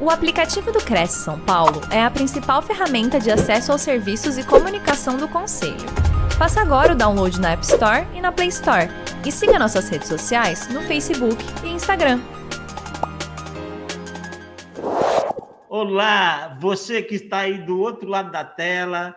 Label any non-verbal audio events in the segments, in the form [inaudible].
O aplicativo do Cresce São Paulo é a principal ferramenta de acesso aos serviços e comunicação do Conselho. Faça agora o download na App Store e na Play Store. E siga nossas redes sociais no Facebook e Instagram. Olá, você que está aí do outro lado da tela,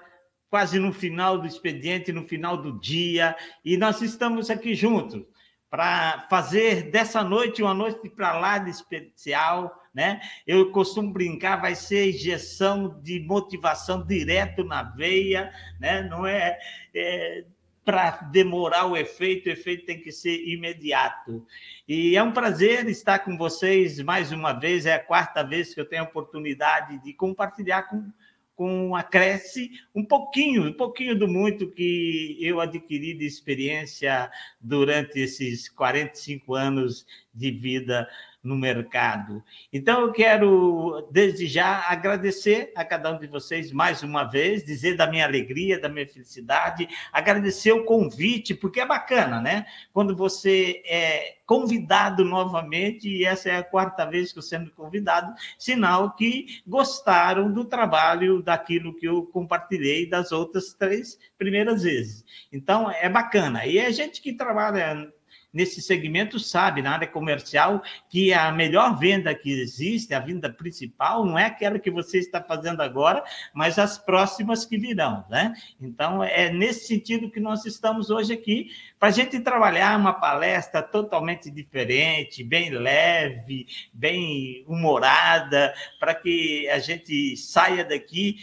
quase no final do expediente, no final do dia, e nós estamos aqui juntos para fazer dessa noite uma noite para lá de especial né? Eu costumo brincar, vai ser injeção de motivação direto na veia, né? Não é, é para demorar o efeito, o efeito tem que ser imediato. E é um prazer estar com vocês mais uma vez, é a quarta vez que eu tenho a oportunidade de compartilhar com, com a Cresce um pouquinho, um pouquinho do muito que eu adquiri de experiência durante esses 45 anos de vida no mercado. Então, eu quero, desde já, agradecer a cada um de vocês mais uma vez, dizer da minha alegria, da minha felicidade, agradecer o convite, porque é bacana, né? Quando você é convidado novamente, e essa é a quarta vez que eu sendo convidado, sinal que gostaram do trabalho, daquilo que eu compartilhei das outras três primeiras vezes. Então, é bacana. E é gente que trabalha nesse segmento sabe, na área comercial, que a melhor venda que existe, a venda principal, não é aquela que você está fazendo agora, mas as próximas que virão, né? Então, é nesse sentido que nós estamos hoje aqui, para a gente trabalhar uma palestra totalmente diferente, bem leve, bem humorada, para que a gente saia daqui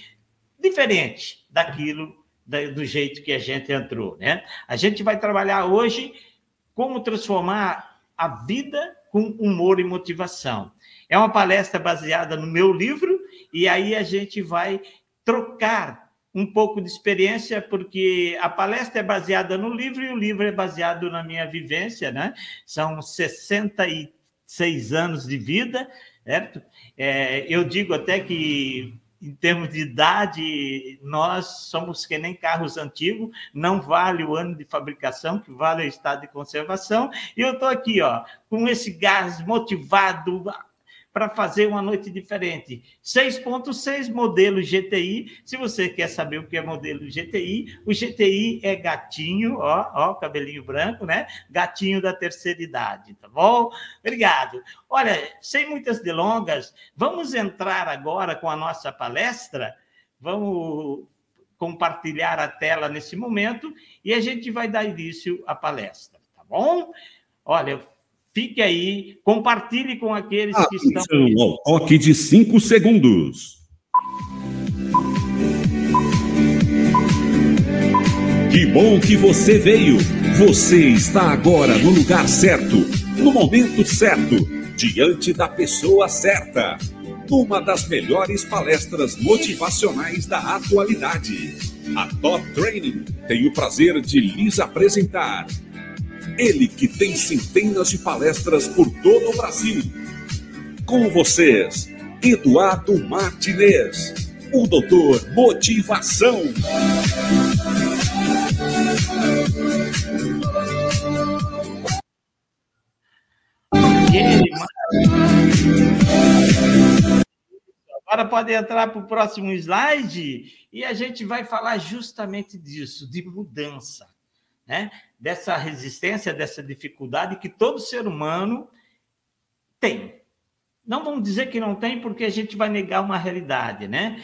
diferente daquilo do jeito que a gente entrou, né? A gente vai trabalhar hoje como transformar a vida com humor e motivação. É uma palestra baseada no meu livro, e aí a gente vai trocar um pouco de experiência, porque a palestra é baseada no livro e o livro é baseado na minha vivência, né? São 66 anos de vida, certo? É, eu digo até que em termos de idade, nós somos que nem carros antigos, não vale o ano de fabricação, que vale o estado de conservação. E eu estou aqui, ó, com esse gás motivado, para fazer uma noite diferente. 6.6 modelo GTI. Se você quer saber o que é modelo GTI, o GTI é gatinho, ó, ó, cabelinho branco, né? Gatinho da terceira idade, tá bom? Obrigado. Olha, sem muitas delongas, vamos entrar agora com a nossa palestra. Vamos compartilhar a tela nesse momento e a gente vai dar início à palestra, tá bom? Olha, Fique aí, compartilhe com aqueles que estão. ao toque de cinco segundos. Que bom que você veio! Você está agora no lugar certo, no momento certo, diante da pessoa certa. Numa das melhores palestras motivacionais da atualidade. A Top Training tem o prazer de lhes apresentar ele que tem centenas de palestras por todo o Brasil. Com vocês, Eduardo Martinez, o doutor Motivação. Agora pode entrar para o próximo slide e a gente vai falar justamente disso, de mudança né? Dessa resistência, dessa dificuldade que todo ser humano tem. Não vamos dizer que não tem, porque a gente vai negar uma realidade, né?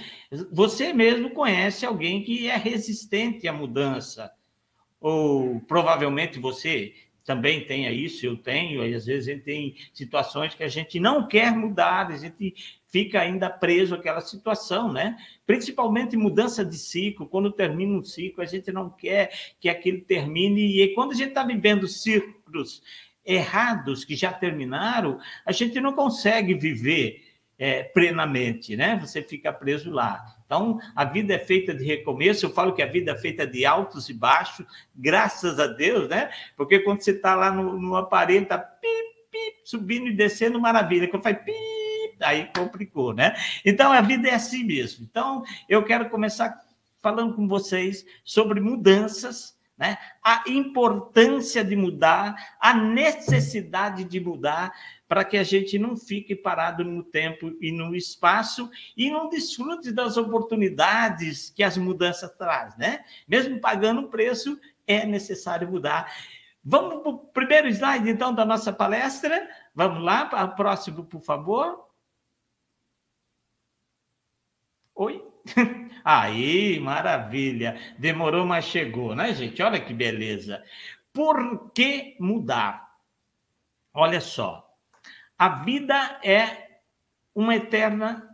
Você mesmo conhece alguém que é resistente à mudança, ou provavelmente você também tenha isso, eu tenho, e às vezes a gente tem situações que a gente não quer mudar, a gente fica ainda preso àquela situação, né? Principalmente mudança de ciclo, quando termina um ciclo, a gente não quer que aquele termine, e quando a gente está vivendo ciclos errados que já terminaram, a gente não consegue viver é, plenamente, né? Você fica preso lá. Então, a vida é feita de recomeço. Eu falo que a vida é feita de altos e baixos, graças a Deus, né? Porque quando você está lá no, no aparelho, está subindo e descendo, maravilha. Quando faz pip, aí complicou, né? Então, a vida é assim mesmo. Então, eu quero começar falando com vocês sobre mudanças, né? a importância de mudar, a necessidade de mudar, para que a gente não fique parado no tempo e no espaço e não desfrute das oportunidades que as mudanças trazem, né? Mesmo pagando um preço, é necessário mudar. Vamos para o primeiro slide, então, da nossa palestra. Vamos lá, para o próximo, por favor. Oi? [laughs] Aí, maravilha. Demorou, mas chegou, né, gente? Olha que beleza. Por que mudar? Olha só. A vida é uma eterna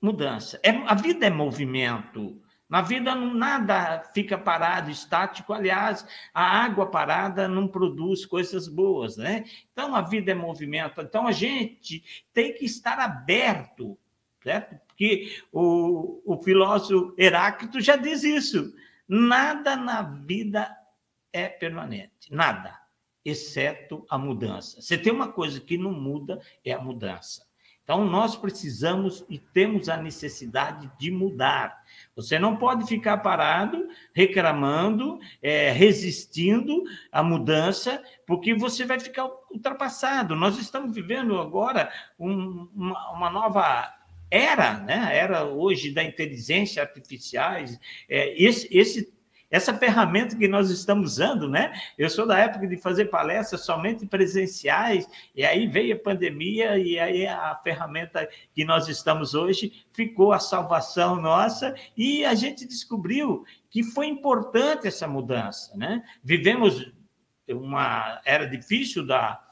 mudança. É, a vida é movimento. Na vida nada fica parado, estático. Aliás, a água parada não produz coisas boas, né? Então a vida é movimento. Então a gente tem que estar aberto, certo? Porque o, o filósofo Heráclito já diz isso. Nada na vida é permanente, nada, exceto a mudança. Você tem uma coisa que não muda, é a mudança. Então, nós precisamos e temos a necessidade de mudar. Você não pode ficar parado, reclamando, é, resistindo à mudança, porque você vai ficar ultrapassado. Nós estamos vivendo agora um, uma, uma, nova era, né? Era hoje da inteligência artificiais. É, esse, esse essa ferramenta que nós estamos usando, né? Eu sou da época de fazer palestras somente presenciais, e aí veio a pandemia, e aí a ferramenta que nós estamos hoje ficou a salvação nossa, e a gente descobriu que foi importante essa mudança, né? Vivemos uma era difícil da,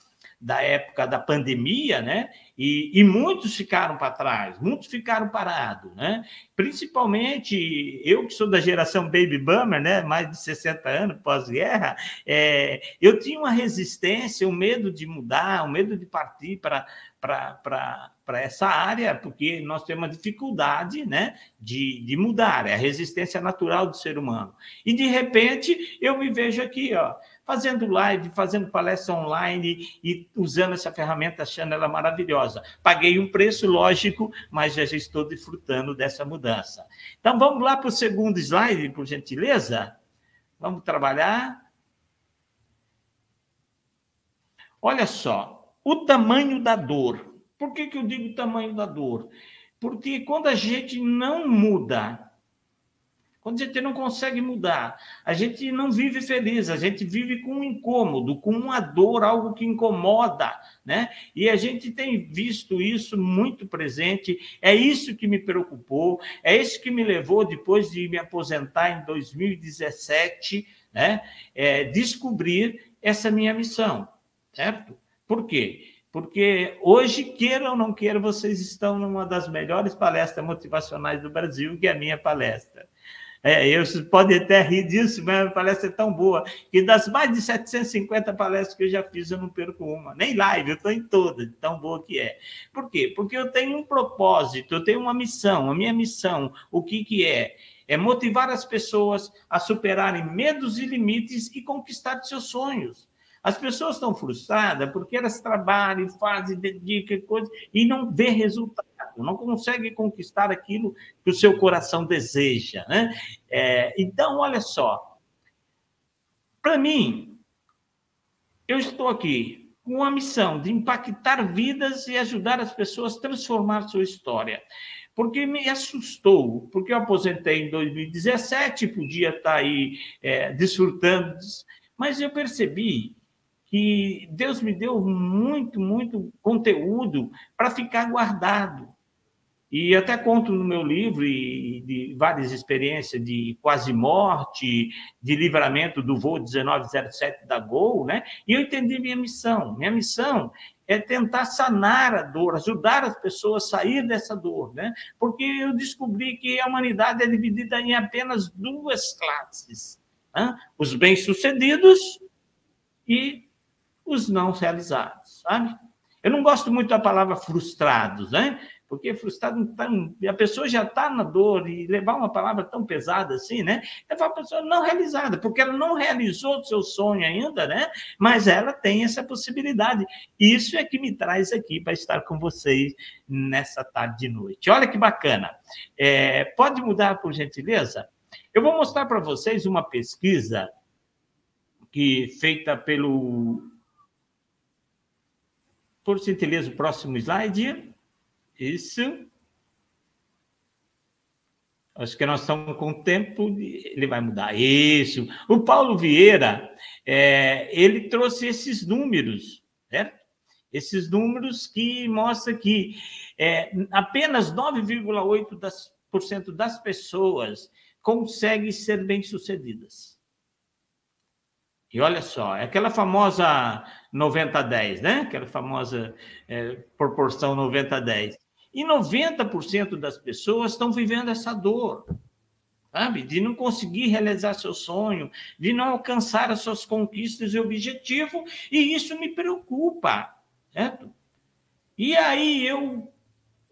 da época da pandemia, né? E, e muitos ficaram para trás, muitos ficaram parados, né? Principalmente eu que sou da geração baby boomer, né? Mais de 60 anos pós-guerra, é, eu tinha uma resistência, um medo de mudar, um medo de partir para para essa área, porque nós temos uma dificuldade né, de, de mudar, é a resistência natural do ser humano. E, de repente, eu me vejo aqui, ó, fazendo live, fazendo palestra online e usando essa ferramenta, achando ela maravilhosa. Paguei um preço, lógico, mas já estou desfrutando dessa mudança. Então, vamos lá para o segundo slide, por gentileza? Vamos trabalhar. Olha só, o tamanho da dor. Por que, que eu digo tamanho da dor? Porque quando a gente não muda quando a gente não consegue mudar, a gente não vive feliz, a gente vive com um incômodo, com uma dor, algo que incomoda, né? E a gente tem visto isso muito presente. É isso que me preocupou, é isso que me levou, depois de me aposentar em 2017, né? É, descobrir essa minha missão, certo? Por quê? Porque hoje, queira ou não queira, vocês estão numa das melhores palestras motivacionais do Brasil, que é a minha palestra. É, eu pode até rir disso, mas a palestra é tão boa que das mais de 750 palestras que eu já fiz, eu não perco uma. Nem live, eu estou em todas, tão boa que é. Por quê? Porque eu tenho um propósito, eu tenho uma missão. A minha missão, o que, que é? É motivar as pessoas a superarem medos e limites e conquistar seus sonhos. As pessoas estão frustradas porque elas trabalham, fazem, dedicam coisas e não vê resultado, não consegue conquistar aquilo que o seu coração deseja. Né? É, então, olha só. Para mim, eu estou aqui com a missão de impactar vidas e ajudar as pessoas a transformar sua história. Porque me assustou, porque eu aposentei em 2017, podia estar aí é, desfrutando, mas eu percebi que Deus me deu muito, muito conteúdo para ficar guardado. E até conto no meu livro de várias experiências de quase morte, de livramento do voo 1907 da Gol, né? E eu entendi minha missão. Minha missão é tentar sanar a dor, ajudar as pessoas a sair dessa dor, né? Porque eu descobri que a humanidade é dividida em apenas duas classes: né? os bem-sucedidos e os não realizados, sabe? Eu não gosto muito da palavra frustrados, né? Porque frustrado, tá, a pessoa já está na dor e levar uma palavra tão pesada assim, né? É uma pessoa não realizada, porque ela não realizou o seu sonho ainda, né? Mas ela tem essa possibilidade. Isso é que me traz aqui para estar com vocês nessa tarde de noite. Olha que bacana. É, pode mudar, por gentileza? Eu vou mostrar para vocês uma pesquisa que feita pelo Por gentileza, o próximo slide. Isso. Acho que nós estamos com tempo, ele vai mudar. Isso. O Paulo Vieira, é, ele trouxe esses números, certo? Esses números que mostram que é, apenas 9,8% das, das pessoas conseguem ser bem-sucedidas. E olha só, é aquela famosa 90-10, né? Aquela famosa é, proporção 90-10. E 90% das pessoas estão vivendo essa dor, sabe? De não conseguir realizar seu sonho, de não alcançar as suas conquistas e objetivo, e isso me preocupa, certo? E aí eu,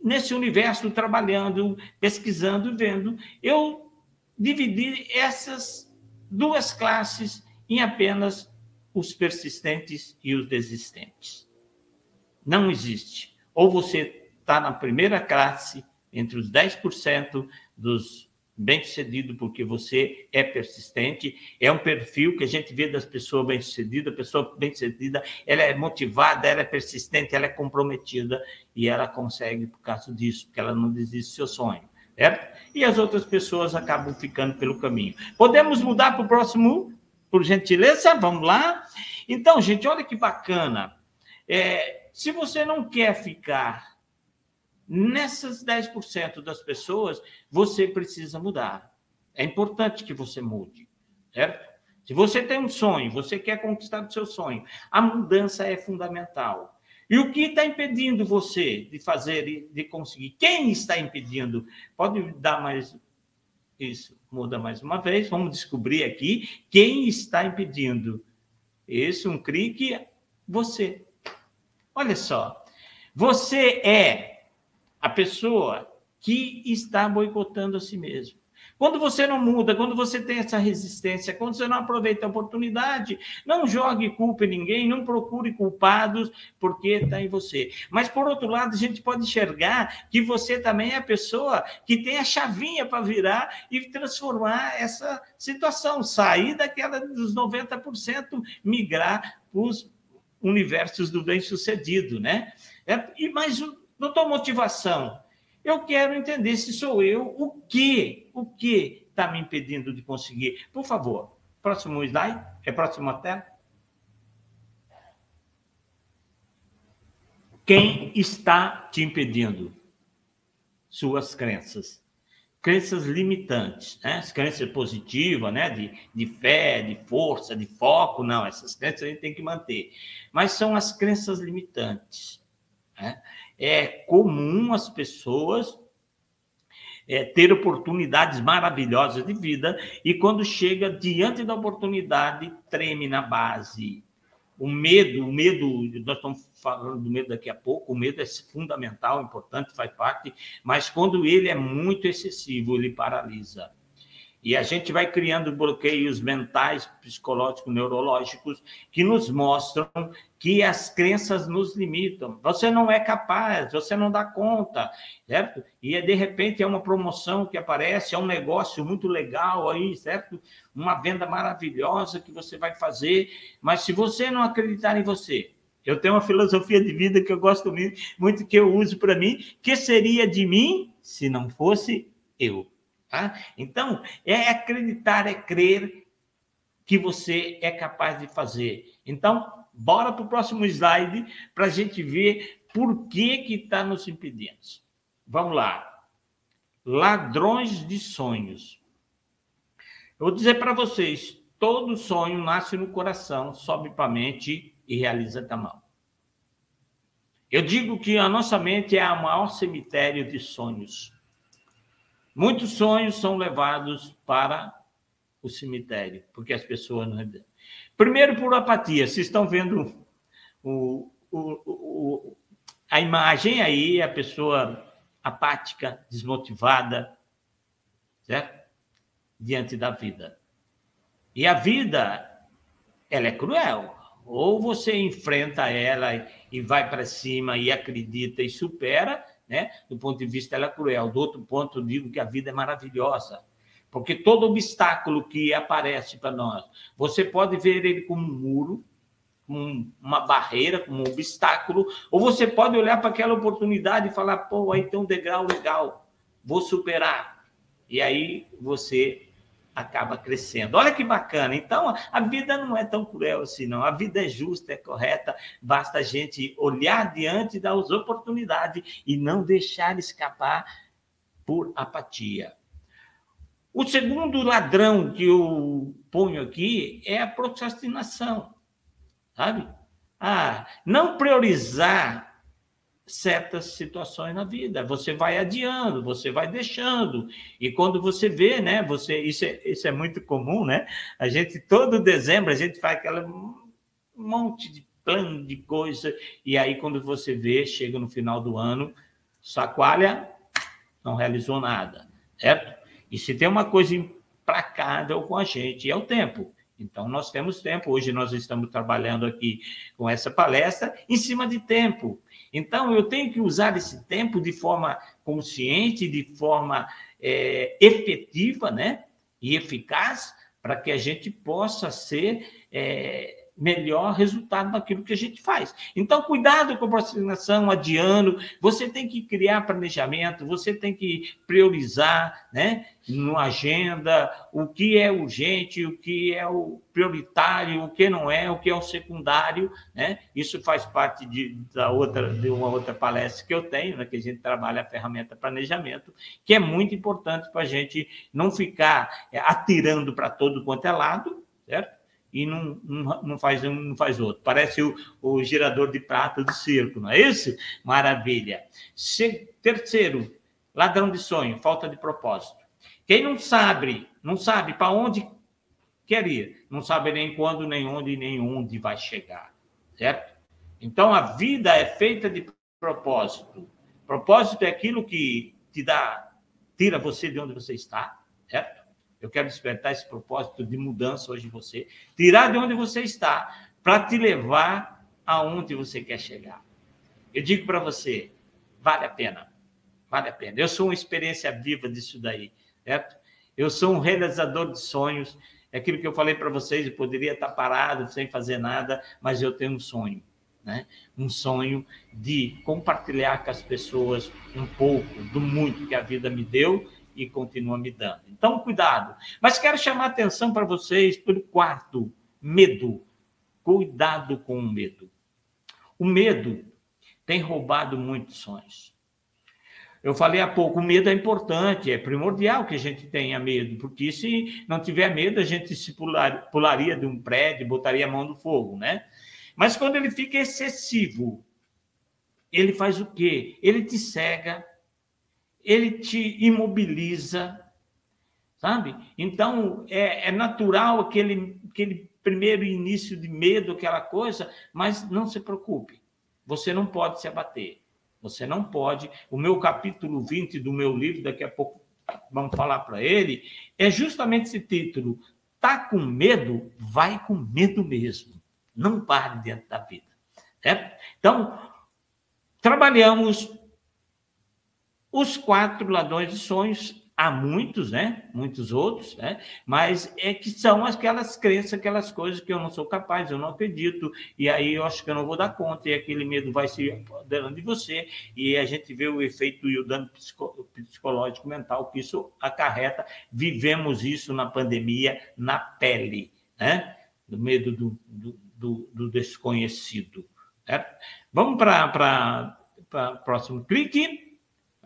nesse universo, trabalhando, pesquisando, vendo, eu dividi essas duas classes em apenas os persistentes e os desistentes. Não existe. Ou você está na primeira classe, entre os 10% dos bem-sucedidos, porque você é persistente, é um perfil que a gente vê das pessoas bem-sucedidas, a pessoa bem-sucedida, ela é motivada, ela é persistente, ela é comprometida, e ela consegue por causa disso, porque ela não desiste do seu sonho, certo? E as outras pessoas acabam ficando pelo caminho. Podemos mudar para o próximo, por gentileza? Vamos lá? Então, gente, olha que bacana. É, se você não quer ficar Nessas 10% das pessoas, você precisa mudar. É importante que você mude, certo? Se você tem um sonho, você quer conquistar o seu sonho, a mudança é fundamental. E o que está impedindo você de fazer, de conseguir? Quem está impedindo? Pode dar mais. Isso, muda mais uma vez. Vamos descobrir aqui quem está impedindo. Esse, um clique, você. Olha só. Você é a pessoa que está boicotando a si mesmo. Quando você não muda, quando você tem essa resistência, quando você não aproveita a oportunidade, não jogue culpa em ninguém, não procure culpados, porque está em você. Mas, por outro lado, a gente pode enxergar que você também é a pessoa que tem a chavinha para virar e transformar essa situação, sair daquela dos 90%, migrar para os universos do bem-sucedido, né? É, e, mas Doutor Motivação, eu quero entender se sou eu, o que, o que está me impedindo de conseguir. Por favor, próximo slide, é próxima tela. Quem está te impedindo? Suas crenças. Crenças limitantes, né? As crenças positivas, né? De, de fé, de força, de foco, não, essas crenças a gente tem que manter. Mas são as crenças limitantes. Né? É comum as pessoas é, ter oportunidades maravilhosas de vida e quando chega diante da oportunidade treme na base. O medo, o medo, nós estamos falando do medo daqui a pouco, o medo é fundamental, importante, faz parte, mas quando ele é muito excessivo, ele paralisa. E a gente vai criando bloqueios mentais, psicológicos, neurológicos, que nos mostram que as crenças nos limitam. Você não é capaz, você não dá conta, certo? E de repente é uma promoção que aparece, é um negócio muito legal aí, certo? Uma venda maravilhosa que você vai fazer, mas se você não acreditar em você, eu tenho uma filosofia de vida que eu gosto muito, que eu uso para mim, que seria de mim se não fosse eu. Tá? Então, é acreditar, é crer que você é capaz de fazer. Então, bora para o próximo slide para a gente ver por que que está nos impedindo. Vamos lá. Ladrões de sonhos. Eu vou dizer para vocês, todo sonho nasce no coração, sobe para a mente e realiza a mão. Eu digo que a nossa mente é o maior cemitério de sonhos. Muitos sonhos são levados para o cemitério, porque as pessoas não. Primeiro, por apatia. Vocês estão vendo o, o, o, a imagem aí, a pessoa apática, desmotivada, certo? Diante da vida. E a vida, ela é cruel. Ou você enfrenta ela e vai para cima e acredita e supera, né? Do ponto de vista, ela é cruel. Do outro ponto, digo que a vida é maravilhosa. Porque todo obstáculo que aparece para nós, você pode ver ele como um muro, um, uma barreira, como um obstáculo, ou você pode olhar para aquela oportunidade e falar, pô, aí tem um degrau legal, vou superar. E aí você acaba crescendo. Olha que bacana. Então, a vida não é tão cruel assim, não. A vida é justa, é correta. Basta a gente olhar diante das oportunidades e não deixar escapar por apatia. O segundo ladrão que eu ponho aqui é a procrastinação, sabe? Ah, não priorizar certas situações na vida. Você vai adiando, você vai deixando. E quando você vê, né? Você isso é, isso é muito comum, né? A gente todo dezembro a gente faz aquela monte de plano de coisa e aí quando você vê, chega no final do ano, sacoalha, não realizou nada, certo? E se tem uma coisa implacável com a gente, é o tempo. Então, nós temos tempo. Hoje, nós estamos trabalhando aqui com essa palestra em cima de tempo. Então, eu tenho que usar esse tempo de forma consciente, de forma é, efetiva né? e eficaz, para que a gente possa ser é, melhor resultado daquilo que a gente faz. Então, cuidado com a procrastinação, adiando. Você tem que criar planejamento, você tem que priorizar, né? No agenda, o que é urgente, o que é o prioritário, o que não é, o que é o secundário, né? Isso faz parte de, da outra, de uma outra palestra que eu tenho, né? que a gente trabalha a ferramenta planejamento, que é muito importante para a gente não ficar é, atirando para todo quanto é lado, certo? E não, não, não, faz um, não faz outro. Parece o, o de prata do circo, não é isso? Maravilha. Se, terceiro, ladrão de sonho, falta de propósito. Quem não sabe, não sabe para onde quer ir, não sabe nem quando, nem onde, nem onde vai chegar, certo? Então a vida é feita de propósito. Propósito é aquilo que te dá, tira você de onde você está, certo? Eu quero despertar esse propósito de mudança hoje em você, tirar de onde você está, para te levar aonde você quer chegar. Eu digo para você, vale a pena, vale a pena. Eu sou uma experiência viva disso daí, certo? Eu sou um realizador de sonhos. É aquilo que eu falei para vocês, eu poderia estar parado sem fazer nada, mas eu tenho um sonho. Né? Um sonho de compartilhar com as pessoas um pouco do muito que a vida me deu e continua me dando. Então, cuidado. Mas quero chamar atenção para vocês pelo quarto, medo. Cuidado com o medo. O medo tem roubado muitos sonhos. Eu falei há pouco, o medo é importante, é primordial que a gente tenha medo, porque se não tiver medo, a gente se pular, pularia de um prédio, botaria a mão no fogo, né? Mas quando ele fica excessivo, ele faz o quê? Ele te cega, ele te imobiliza, sabe? Então, é, é natural aquele, aquele primeiro início de medo, aquela coisa, mas não se preocupe, você não pode se abater. Você não pode. O meu capítulo 20 do meu livro, daqui a pouco vamos falar para ele, é justamente esse título. Tá com medo? Vai com medo mesmo. Não pare dentro da vida. Certo? Então, trabalhamos os quatro ladrões de sonhos, há muitos, né? Muitos outros, né? Mas é que são aquelas crenças, aquelas coisas que eu não sou capaz, eu não acredito, e aí eu acho que eu não vou dar conta, e aquele medo vai se apoderando de você, e a gente vê o efeito e o dano psicológico mental que isso acarreta. Vivemos isso na pandemia, na pele, né? Do medo do, do, do, do desconhecido. Vamos para o próximo clique.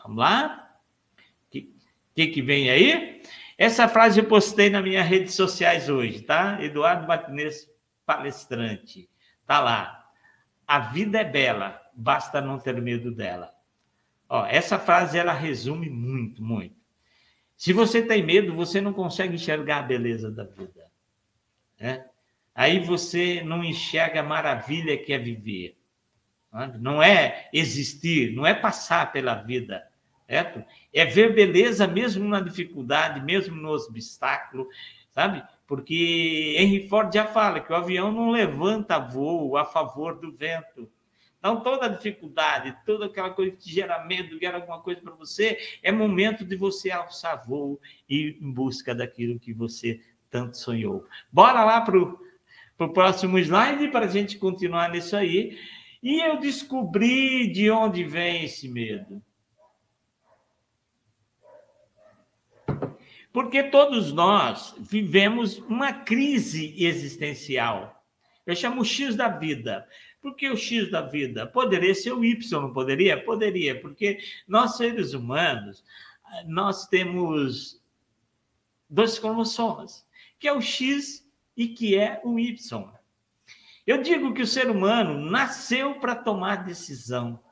Vamos lá? O que, que, que vem aí? Essa frase eu postei nas minhas redes sociais hoje, tá? Eduardo Martinez, palestrante. Tá lá. A vida é bela, basta não ter medo dela. Ó, essa frase ela resume muito, muito. Se você tem medo, você não consegue enxergar a beleza da vida. Né? Aí você não enxerga a maravilha que é viver. Não é existir, não é passar pela vida, certo? É ver beleza mesmo na dificuldade, mesmo no obstáculo, sabe? Porque Henry Ford já fala que o avião não levanta voo a favor do vento. Então, toda dificuldade, toda aquela coisa que gera medo, gera alguma coisa para você, é momento de você alçar voo e ir em busca daquilo que você tanto sonhou. Bora lá para o próximo slide para a gente continuar nisso aí. E eu descobri de onde vem esse medo. Porque todos nós vivemos uma crise existencial. Eu chamo X da vida. Por que o X da vida? Poderia ser o Y, não poderia? Poderia, porque nós, seres humanos, nós temos dois cromossomas, que é o X e que é o Y. Eu digo que o ser humano nasceu para tomar decisão.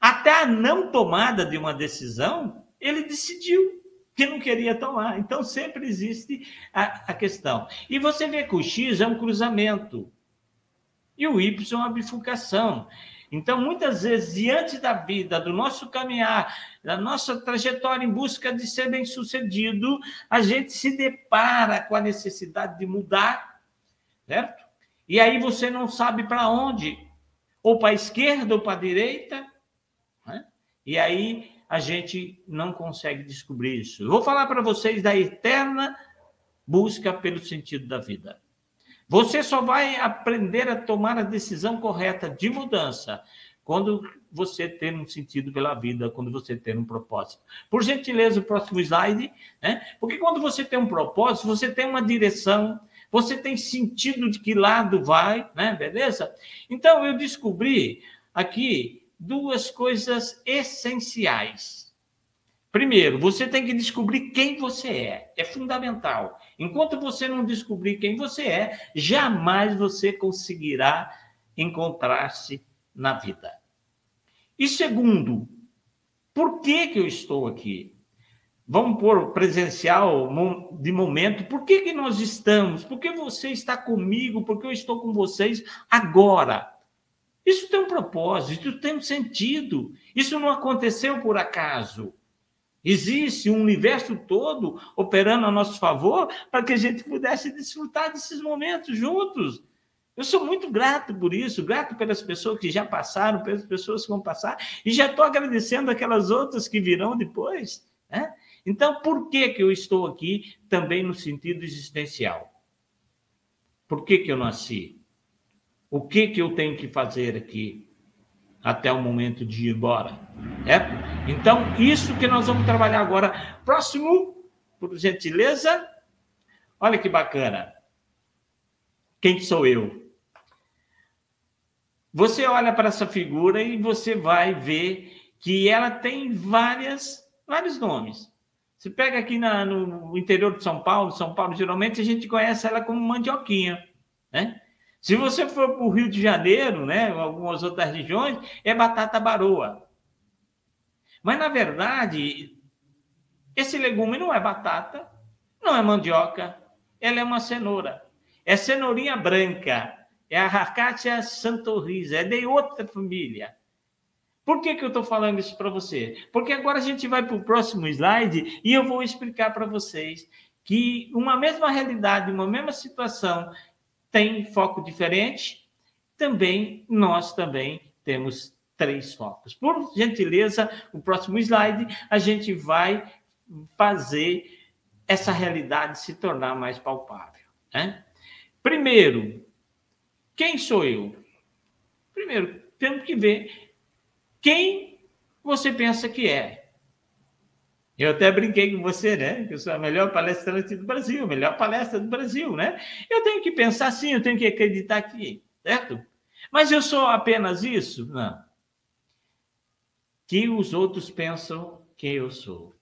Até a não tomada de uma decisão, ele decidiu que não queria tomar. Então, sempre existe a, a questão. E você vê que o X é um cruzamento e o Y é uma bifurcação. Então, muitas vezes, diante da vida, do nosso caminhar, da nossa trajetória em busca de ser bem-sucedido, a gente se depara com a necessidade de mudar, certo? E aí você não sabe para onde, ou para a esquerda ou para a direita, né? e aí a gente não consegue descobrir isso. Eu vou falar para vocês da eterna busca pelo sentido da vida. Você só vai aprender a tomar a decisão correta de mudança quando você ter um sentido pela vida, quando você ter um propósito. Por gentileza, o próximo slide, né? Porque quando você tem um propósito, você tem uma direção, você tem sentido de que lado vai, né? Beleza? Então eu descobri aqui duas coisas essenciais Primeiro, você tem que descobrir quem você é. É fundamental. Enquanto você não descobrir quem você é, jamais você conseguirá encontrar-se na vida. E segundo, por que, que eu estou aqui? Vamos pôr presencial de momento. Por que, que nós estamos? Por que você está comigo? Por que eu estou com vocês agora? Isso tem um propósito, isso tem um sentido. Isso não aconteceu por acaso. Existe um universo todo operando a nosso favor para que a gente pudesse desfrutar desses momentos juntos. Eu sou muito grato por isso, grato pelas pessoas que já passaram, pelas pessoas que vão passar, e já estou agradecendo aquelas outras que virão depois. Né? Então, por que, que eu estou aqui também no sentido existencial? Por que, que eu nasci? O que, que eu tenho que fazer aqui? até o momento de ir embora. É? Então, isso que nós vamos trabalhar agora. Próximo, por gentileza. Olha que bacana. Quem sou eu? Você olha para essa figura e você vai ver que ela tem várias, vários nomes. Você pega aqui na, no interior de São Paulo, São Paulo, geralmente a gente conhece ela como mandioquinha, né? Se você for para o Rio de Janeiro, né, algumas outras regiões, é batata baroa. Mas, na verdade, esse legume não é batata, não é mandioca, ela é uma cenoura. É cenourinha branca, é a Racatia santorrisa, é de outra família. Por que, que eu estou falando isso para você? Porque agora a gente vai para o próximo slide e eu vou explicar para vocês que uma mesma realidade, uma mesma situação tem foco diferente, também nós também temos três focos. Por gentileza, o próximo slide, a gente vai fazer essa realidade se tornar mais palpável. Né? Primeiro, quem sou eu? Primeiro, temos que ver quem você pensa que é. Eu até brinquei com você, né? Que eu sou a melhor palestrante do Brasil, a melhor palestra do Brasil, né? Eu tenho que pensar assim, eu tenho que acreditar aqui, certo? Mas eu sou apenas isso? Não. Que os outros pensam que eu sou.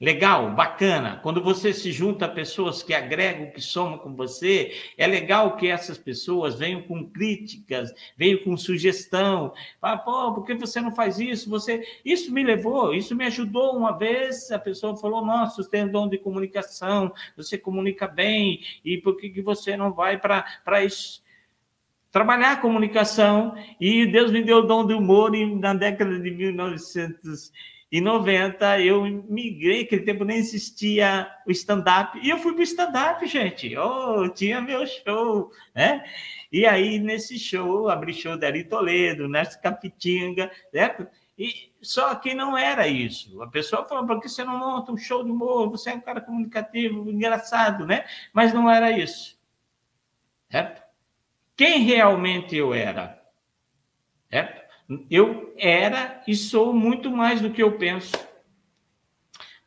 Legal, bacana. Quando você se junta a pessoas que agregam, que somam com você, é legal que essas pessoas venham com críticas, venham com sugestão. Fala, pô, por que você não faz isso? Você, isso me levou, isso me ajudou uma vez. A pessoa falou, nossa, você tem dom de comunicação, você comunica bem, e por que, que você não vai para isso? trabalhar a comunicação e Deus me deu o dom do humor e na década de 1900 em 90, eu migrei, aquele tempo nem existia o stand-up, e eu fui para o stand-up, gente. Oh, tinha meu show, né? E aí, nesse show, abri show da Ari Toledo, nessa Capitinga, certo? E só que não era isso. A pessoa falou, por que você não monta um show de humor? Você é um cara comunicativo, engraçado, né? Mas não era isso. certo? Quem realmente eu era? Certo? Eu era e sou muito mais do que eu penso.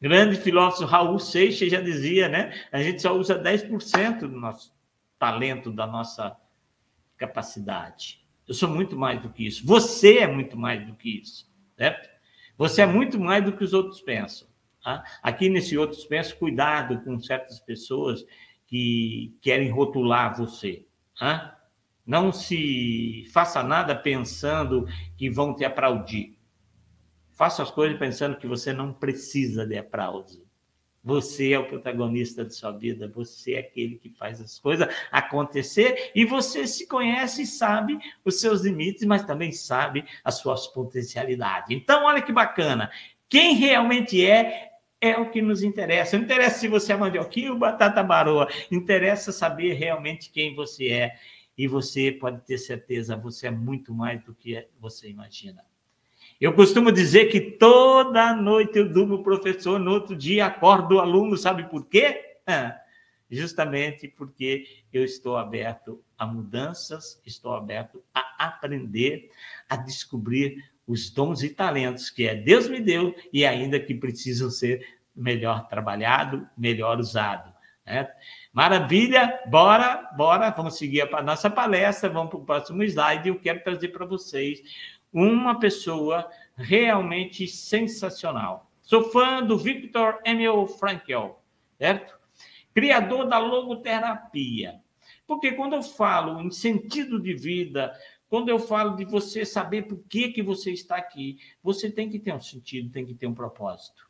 Grande filósofo Raul Seixas já dizia, né? A gente só usa 10% do nosso talento, da nossa capacidade. Eu sou muito mais do que isso. Você é muito mais do que isso, certo? Você é muito mais do que os outros pensam. Tá? Aqui nesse outros pensam, cuidado com certas pessoas que querem rotular você. Tá? Não se faça nada pensando que vão te aplaudir. Faça as coisas pensando que você não precisa de aplauso. Você é o protagonista de sua vida, você é aquele que faz as coisas acontecer e você se conhece e sabe os seus limites, mas também sabe as suas potencialidades. Então, olha que bacana. Quem realmente é, é o que nos interessa. Não interessa se você é mandioquinha ou batata baroa, interessa saber realmente quem você é. E você pode ter certeza, você é muito mais do que você imagina. Eu costumo dizer que toda noite eu durmo professor, no outro dia acordo o aluno, sabe por quê? justamente porque eu estou aberto a mudanças, estou aberto a aprender, a descobrir os dons e talentos que é Deus me deu e ainda que precisam ser melhor trabalhado, melhor usado. Maravilha, bora, bora, vamos seguir a nossa palestra, vamos para o próximo slide. Eu quero trazer para vocês uma pessoa realmente sensacional. Sou fã do Victor Emil Frankl, certo? Criador da logoterapia. Porque quando eu falo em sentido de vida, quando eu falo de você saber por que, que você está aqui, você tem que ter um sentido, tem que ter um propósito.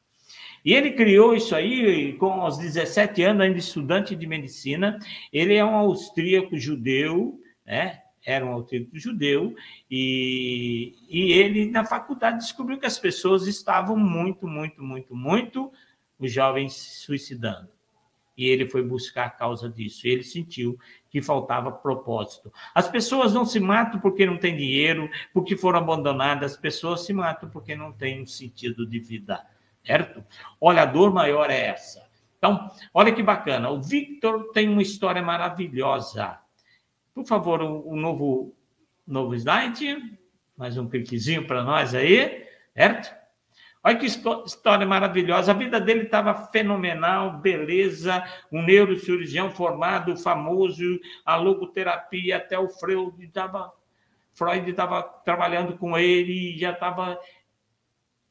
E ele criou isso aí com os 17 anos, ainda estudante de medicina. Ele é um austríaco judeu, né? era um autêntico judeu, e, e ele, na faculdade, descobriu que as pessoas estavam muito, muito, muito, muito, os jovens se suicidando. E ele foi buscar a causa disso. Ele sentiu que faltava propósito. As pessoas não se matam porque não têm dinheiro, porque foram abandonadas. As pessoas se matam porque não têm um sentido de vida. Certo? Olha, a dor maior é essa. Então, olha que bacana. O Victor tem uma história maravilhosa. Por favor, um, um novo, novo slide. Mais um cliquezinho para nós aí, certo? Olha que história maravilhosa. A vida dele estava fenomenal, beleza. Um neurocirurgião formado, famoso, a logoterapia, até o Freud estava. Freud estava trabalhando com ele já estava.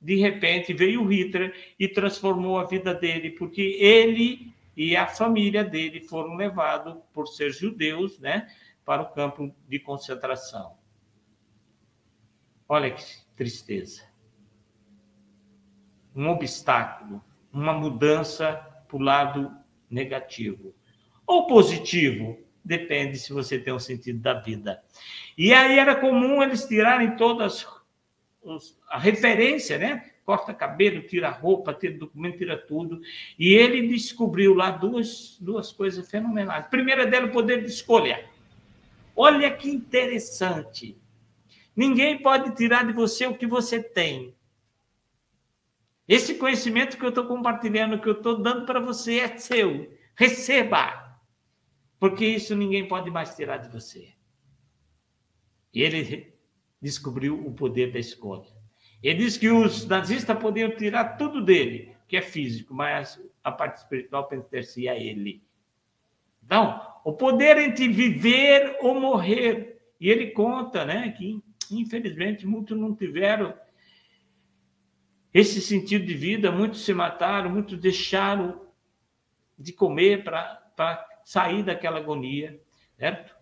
De repente veio Hitler e transformou a vida dele, porque ele e a família dele foram levados, por ser judeus, né, para o campo de concentração. Olha que tristeza. Um obstáculo, uma mudança para o lado negativo. Ou positivo, depende se você tem um sentido da vida. E aí era comum eles tirarem todas a referência, né? Corta cabelo, tira roupa, tira documento, tira tudo. E ele descobriu lá duas, duas coisas fenomenais. A primeira dela, o poder de escolha. Olha que interessante. Ninguém pode tirar de você o que você tem. Esse conhecimento que eu estou compartilhando, que eu estou dando para você, é seu. Receba. Porque isso ninguém pode mais tirar de você. E ele descobriu o poder da escolha. Ele disse que os nazistas podiam tirar tudo dele, que é físico, mas a parte espiritual pertencia a ele. Então, o poder entre viver ou morrer. E ele conta né, que, infelizmente, muitos não tiveram esse sentido de vida, muitos se mataram, muitos deixaram de comer para sair daquela agonia, certo?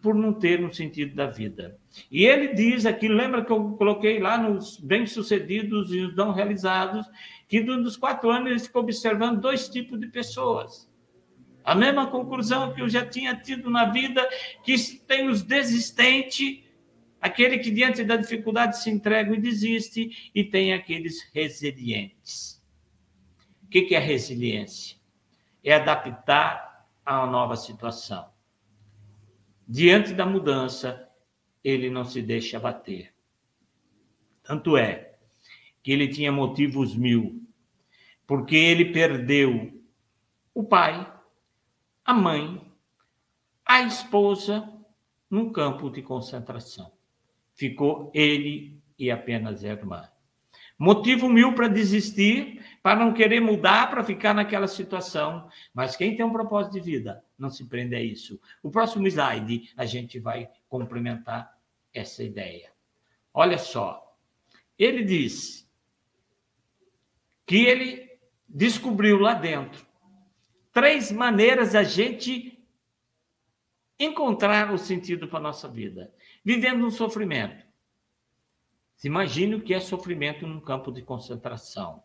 Por não ter um sentido da vida. E ele diz aqui, lembra que eu coloquei lá nos bem-sucedidos e os não realizados, que dos quatro anos ele ficou observando dois tipos de pessoas. A mesma conclusão que eu já tinha tido na vida, que tem os desistentes, aquele que diante da dificuldade se entrega e desiste, e tem aqueles resilientes. O que é resiliência? É adaptar a uma nova situação. Diante da mudança, ele não se deixa abater. Tanto é que ele tinha motivos mil, porque ele perdeu o pai, a mãe, a esposa num campo de concentração. Ficou ele e apenas a irmã. Motivo mil para desistir, para não querer mudar, para ficar naquela situação. Mas quem tem um propósito de vida não se prende a isso. O próximo slide a gente vai complementar essa ideia. Olha só, ele diz que ele descobriu lá dentro três maneiras a gente encontrar o sentido para a nossa vida. Vivendo um sofrimento. Imagine o que é sofrimento num campo de concentração.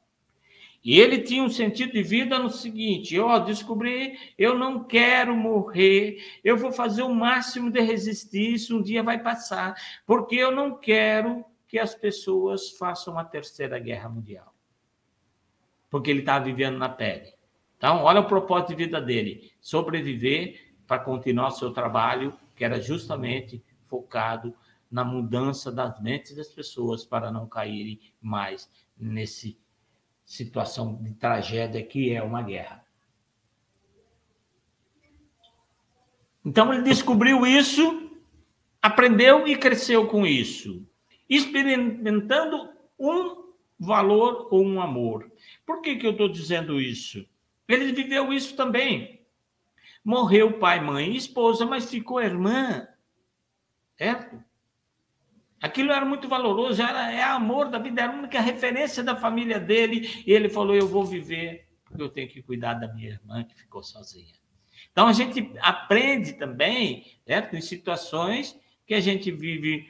E ele tinha um sentido de vida no seguinte: ó, descobri, eu não quero morrer, eu vou fazer o máximo de resistir, isso um dia vai passar, porque eu não quero que as pessoas façam a terceira guerra mundial. Porque ele estava vivendo na pele. Então, olha o propósito de vida dele: sobreviver para continuar seu trabalho, que era justamente focado na mudança das mentes das pessoas para não caírem mais nesse situação de tragédia que é uma guerra. Então ele descobriu isso, aprendeu e cresceu com isso, experimentando um valor ou um amor. Por que, que eu estou dizendo isso? Ele viveu isso também. Morreu pai, mãe e esposa, mas ficou irmã. Certo? Aquilo era muito valoroso, era é amor da vida, era a única referência da família dele. E ele falou: Eu vou viver, porque eu tenho que cuidar da minha irmã que ficou sozinha. Então a gente aprende também, né, em situações que a gente vive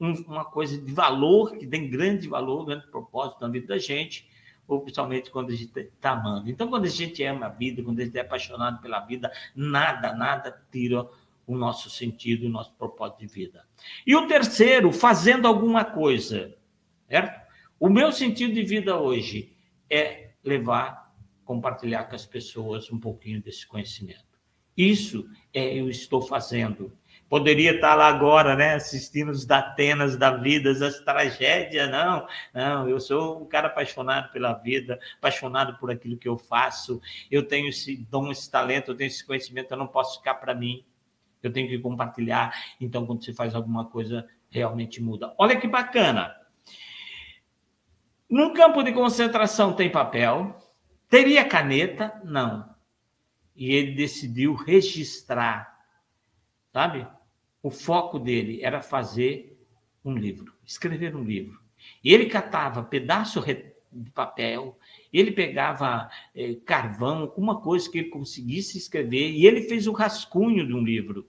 um, uma coisa de valor, que tem grande valor, grande propósito na vida da gente, ou principalmente quando a gente está amando. Então, quando a gente ama a vida, quando a gente é apaixonado pela vida, nada, nada tira o nosso sentido, o nosso propósito de vida. E o terceiro, fazendo alguma coisa. Certo? O meu sentido de vida hoje é levar, compartilhar com as pessoas um pouquinho desse conhecimento. Isso é eu estou fazendo. Poderia estar lá agora, né, assistindo os Datenas da vida, as tragédias, não, não, eu sou um cara apaixonado pela vida, apaixonado por aquilo que eu faço, eu tenho esse dom, esse talento, eu tenho esse conhecimento, eu não posso ficar para mim eu tenho que compartilhar. Então, quando você faz alguma coisa, realmente muda. Olha que bacana. Num campo de concentração tem papel, teria caneta? Não. E ele decidiu registrar, sabe? O foco dele era fazer um livro, escrever um livro. E ele catava pedaço de papel, ele pegava é, carvão, alguma coisa que ele conseguisse escrever, e ele fez o rascunho de um livro.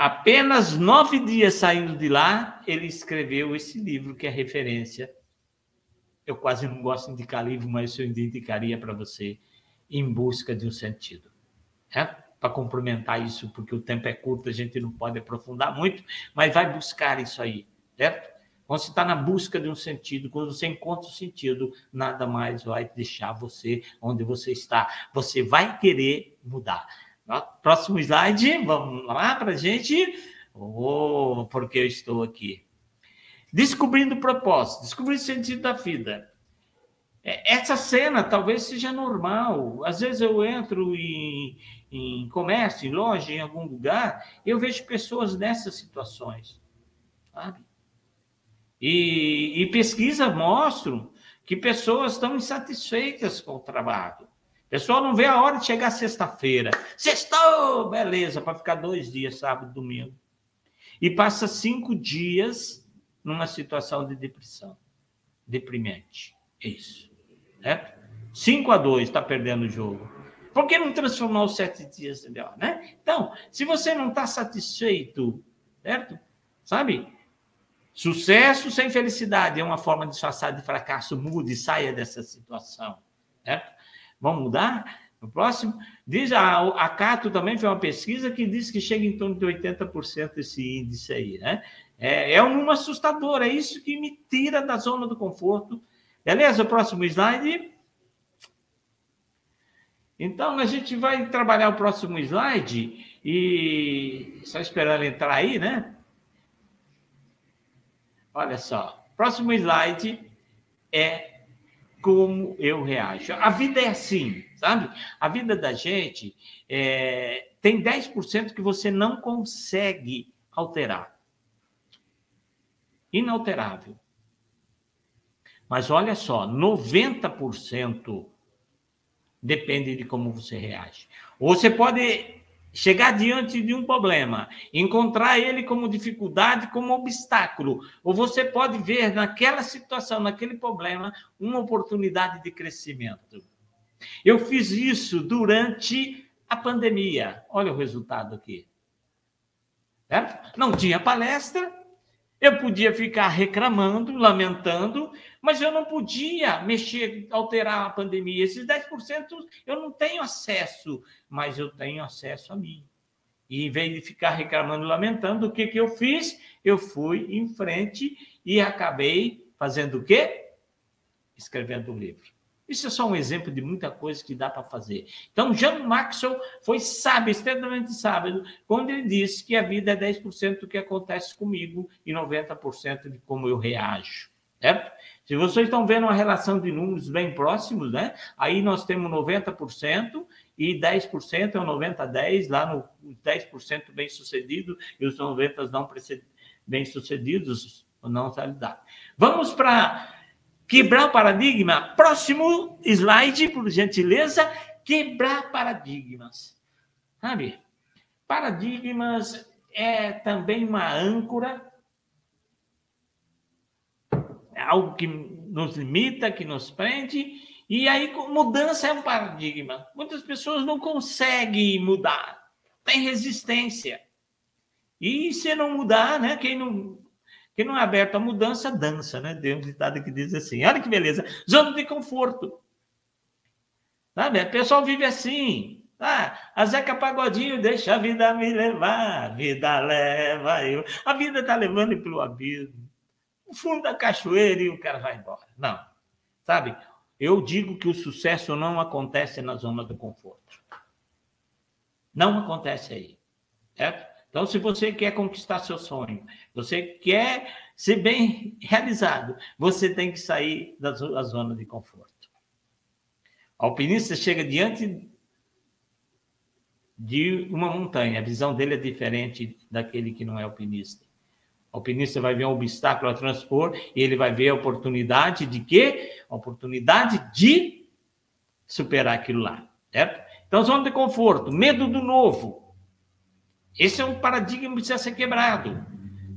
Apenas nove dias saindo de lá, ele escreveu esse livro que é referência. Eu quase não gosto de indicar livro, mas eu indicaria para você em busca de um sentido. É? Para complementar isso, porque o tempo é curto, a gente não pode aprofundar muito, mas vai buscar isso aí, certo? Quando você está na busca de um sentido, quando você encontra o sentido, nada mais vai deixar você onde você está. Você vai querer mudar. Próximo slide, vamos lá para a gente. Oh, porque eu estou aqui. Descobrindo o propósito, descobrindo o sentido da vida. É, essa cena talvez seja normal. Às vezes eu entro em, em comércio, em loja, em algum lugar, eu vejo pessoas nessas situações. Sabe? E, e pesquisas mostram que pessoas estão insatisfeitas com o trabalho pessoal não vê a hora de chegar sexta-feira. Sextou! Beleza, para ficar dois dias, sábado, domingo. E passa cinco dias numa situação de depressão. Deprimente. Isso. Certo? 5 a 2 está perdendo o jogo. Por que não transformar os sete dias melhor, né? Então, se você não está satisfeito, certo? Sabe? Sucesso sem felicidade é uma forma de disfarçar de fracasso. Mude, saia dessa situação, certo? Vamos mudar? No próximo? Diz a, a Cato também fez uma pesquisa que diz que chega em torno de 80% esse índice aí, né? É, é um assustador, é isso que me tira da zona do conforto. Beleza? O próximo slide. Então, a gente vai trabalhar o próximo slide e só esperando entrar aí, né? Olha só. Próximo slide é como eu reajo. A vida é assim, sabe? A vida da gente é, tem 10% que você não consegue alterar. Inalterável. Mas olha só, 90% depende de como você reage. Ou você pode chegar diante de um problema, encontrar ele como dificuldade, como obstáculo, ou você pode ver naquela situação, naquele problema, uma oportunidade de crescimento. Eu fiz isso durante a pandemia. Olha o resultado aqui. Certo? Não tinha palestra, eu podia ficar reclamando, lamentando, mas eu não podia mexer, alterar a pandemia. Esses 10% eu não tenho acesso, mas eu tenho acesso a mim. E em vez de ficar reclamando, lamentando, o que, que eu fiz? Eu fui em frente e acabei fazendo o quê? Escrevendo um livro. Isso é só um exemplo de muita coisa que dá para fazer. Então, Jean Maxwell foi sábio, extremamente sábio, quando ele disse que a vida é 10% do que acontece comigo e 90% de como eu reajo. Certo? Se vocês estão vendo uma relação de números bem próximos, né? aí nós temos 90% e 10% é o 90-10, lá no 10% bem sucedido e os 90% não bem sucedidos, não realidade. Vamos para Quebrar paradigma. Próximo slide, por gentileza. Quebrar paradigmas. Sabe? Paradigmas é também uma âncora, é algo que nos limita, que nos prende. E aí, mudança é um paradigma. Muitas pessoas não conseguem mudar, tem resistência. E se não mudar, né? Quem não quem não é aberto à mudança, dança, né? Tem um ditado que diz assim: olha que beleza, zona de conforto. Sabe? O pessoal vive assim. Ah, a Zeca Pagodinho deixa a vida me levar, a vida leva eu. A vida está levando ele pelo abismo. O fundo da cachoeira e o cara vai embora. Não. Sabe? Eu digo que o sucesso não acontece na zona do conforto. Não acontece aí. Certo? Então, se você quer conquistar seu sonho, você quer ser bem realizado, você tem que sair da zona de conforto. O alpinista chega diante de uma montanha, a visão dele é diferente daquele que não é alpinista. O alpinista vai ver um obstáculo a transpor e ele vai ver a oportunidade de quê? A oportunidade de superar aquilo lá, certo? Então, zona de conforto, medo do novo. Esse é um paradigma que precisa ser quebrado.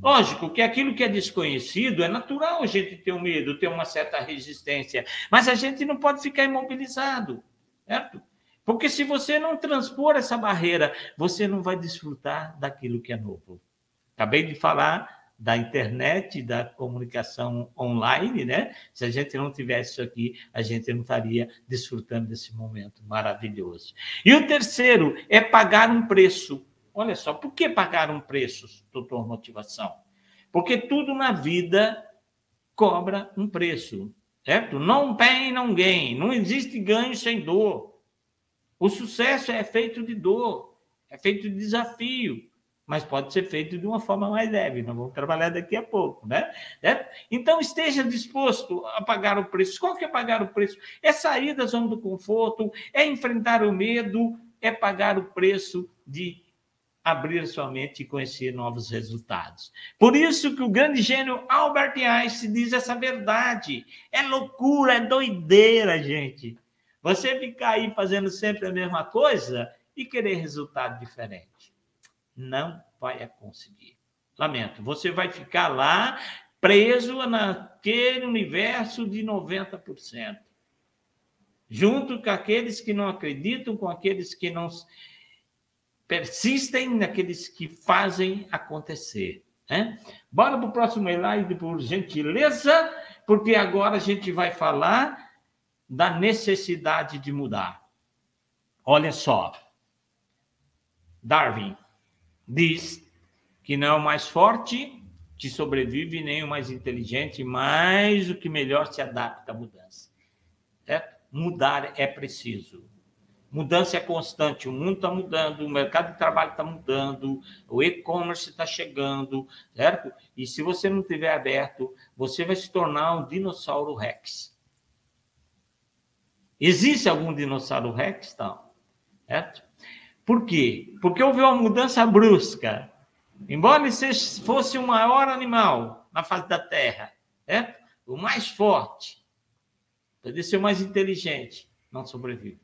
Lógico que aquilo que é desconhecido é natural a gente ter um medo, ter uma certa resistência, mas a gente não pode ficar imobilizado, certo? Porque se você não transpor essa barreira, você não vai desfrutar daquilo que é novo. Acabei de falar da internet, da comunicação online, né? Se a gente não tivesse isso aqui, a gente não estaria desfrutando desse momento maravilhoso. E o terceiro é pagar um preço Olha só, por que pagar um preço, doutor Motivação? Porque tudo na vida cobra um preço, certo? Não pain, não gain. Não existe ganho sem dor. O sucesso é feito de dor, é feito de desafio, mas pode ser feito de uma forma mais leve. Nós vamos trabalhar daqui a pouco, né? Então, esteja disposto a pagar o preço. Qual que é pagar o preço? É sair da zona do conforto, é enfrentar o medo, é pagar o preço de abrir sua mente e conhecer novos resultados. Por isso que o grande gênio Albert Einstein diz essa verdade. É loucura, é doideira, gente. Você ficar aí fazendo sempre a mesma coisa e querer resultado diferente. Não vai conseguir. Lamento, você vai ficar lá preso naquele universo de 90%. Junto com aqueles que não acreditam, com aqueles que não persistem naqueles que fazem acontecer. Né? Bora para o próximo slide, por gentileza, porque agora a gente vai falar da necessidade de mudar. Olha só. Darwin diz que não é o mais forte que sobrevive, nem o mais inteligente, mas o que melhor se adapta à mudança. Certo? Mudar é preciso. Mudança é constante, o mundo está mudando, o mercado de trabalho está mudando, o e-commerce está chegando, certo? E se você não tiver aberto, você vai se tornar um dinossauro Rex. Existe algum dinossauro Rex? Não. Certo? Por quê? Porque houve uma mudança brusca. Embora ele fosse o maior animal na face da Terra, é? o mais forte, pode ser o mais inteligente, não sobrevive.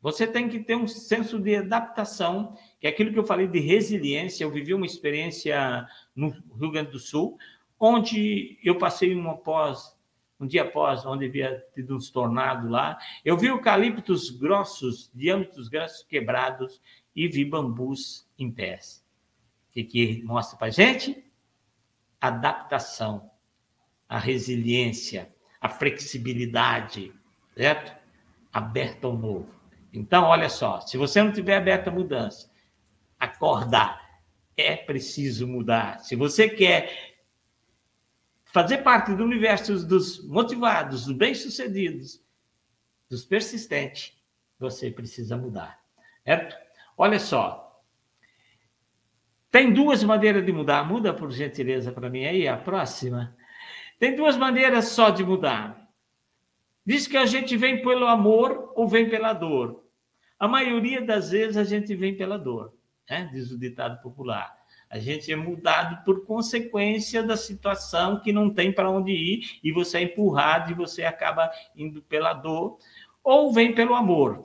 Você tem que ter um senso de adaptação, que é aquilo que eu falei de resiliência. Eu vivi uma experiência no Rio Grande do Sul, onde eu passei uma pós, um dia após, onde havia tido uns tornados lá. Eu vi eucaliptos grossos, diâmetros grossos quebrados, e vi bambus em pés. O que, que mostra para gente? Adaptação, a resiliência, a flexibilidade, certo? Aberta ao novo. Então, olha só, se você não tiver aberto à mudança, acordar, é preciso mudar. Se você quer fazer parte do universo dos motivados, dos bem-sucedidos, dos persistentes, você precisa mudar. Certo? Olha só. Tem duas maneiras de mudar. Muda, por gentileza, para mim aí, a próxima. Tem duas maneiras só de mudar. Diz que a gente vem pelo amor ou vem pela dor. A maioria das vezes a gente vem pela dor, né? diz o ditado popular. A gente é mudado por consequência da situação que não tem para onde ir e você é empurrado e você acaba indo pela dor, ou vem pelo amor,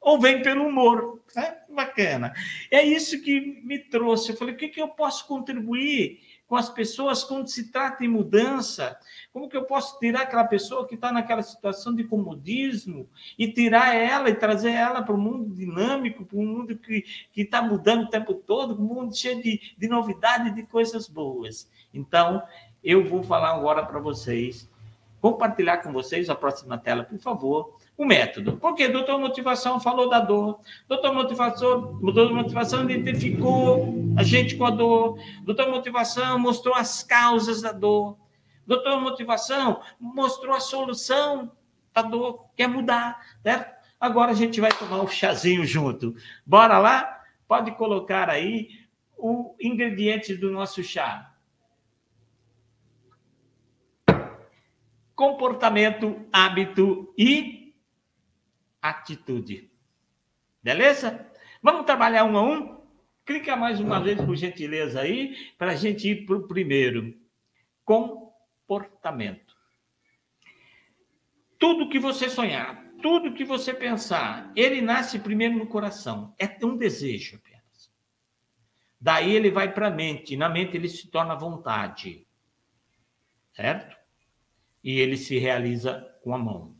ou vem pelo humor. É bacana. É isso que me trouxe. Eu falei, o que, que eu posso contribuir com as pessoas quando se trata em mudança? Como que eu posso tirar aquela pessoa que está naquela situação de comodismo e tirar ela e trazer ela para o mundo dinâmico, para um mundo que está mudando o tempo todo, um mundo cheio de, de novidade, de coisas boas. Então, eu vou falar agora para vocês, compartilhar com vocês a próxima tela, por favor, o método. Porque doutor Motivação falou da dor, doutor Motivação, doutor Motivação identificou a gente com a dor, doutor Motivação mostrou as causas da dor, doutor Motivação mostrou a solução da dor, quer mudar, certo? Agora a gente vai tomar um chazinho junto. Bora lá? Pode colocar aí o ingrediente do nosso chá. Comportamento, hábito e atitude. Beleza? Vamos trabalhar um a um? Clica mais uma vez, por gentileza, aí, para a gente ir para o primeiro. Comportamento. Tudo que você sonhar, tudo que você pensar, ele nasce primeiro no coração. É um desejo apenas. Daí ele vai para a mente. Na mente ele se torna vontade. Certo? E ele se realiza com a mão.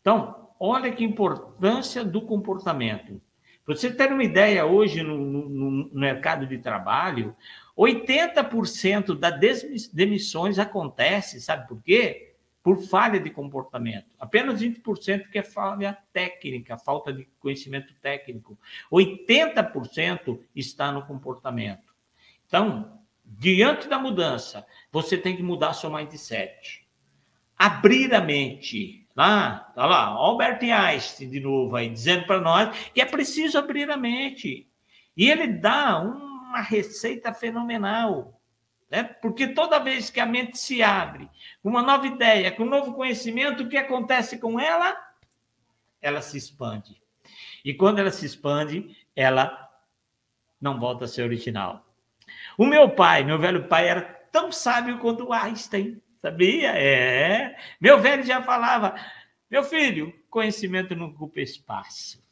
Então, Olha que importância do comportamento. Para você ter uma ideia, hoje no, no, no mercado de trabalho, 80% das demissões acontece, sabe por quê? Por falha de comportamento. Apenas 20% que é falha técnica, falta de conhecimento técnico. 80% está no comportamento. Então, diante da mudança, você tem que mudar seu mindset. Abrir a mente, Lá, tá lá, Albert Einstein de novo aí, dizendo para nós que é preciso abrir a mente. E ele dá uma receita fenomenal. Né? Porque toda vez que a mente se abre, com uma nova ideia, com um novo conhecimento, o que acontece com ela? Ela se expande. E quando ela se expande, ela não volta a ser original. O meu pai, meu velho pai, era tão sábio quanto Einstein. Sabia? É. Meu velho já falava, meu filho, conhecimento não ocupa espaço.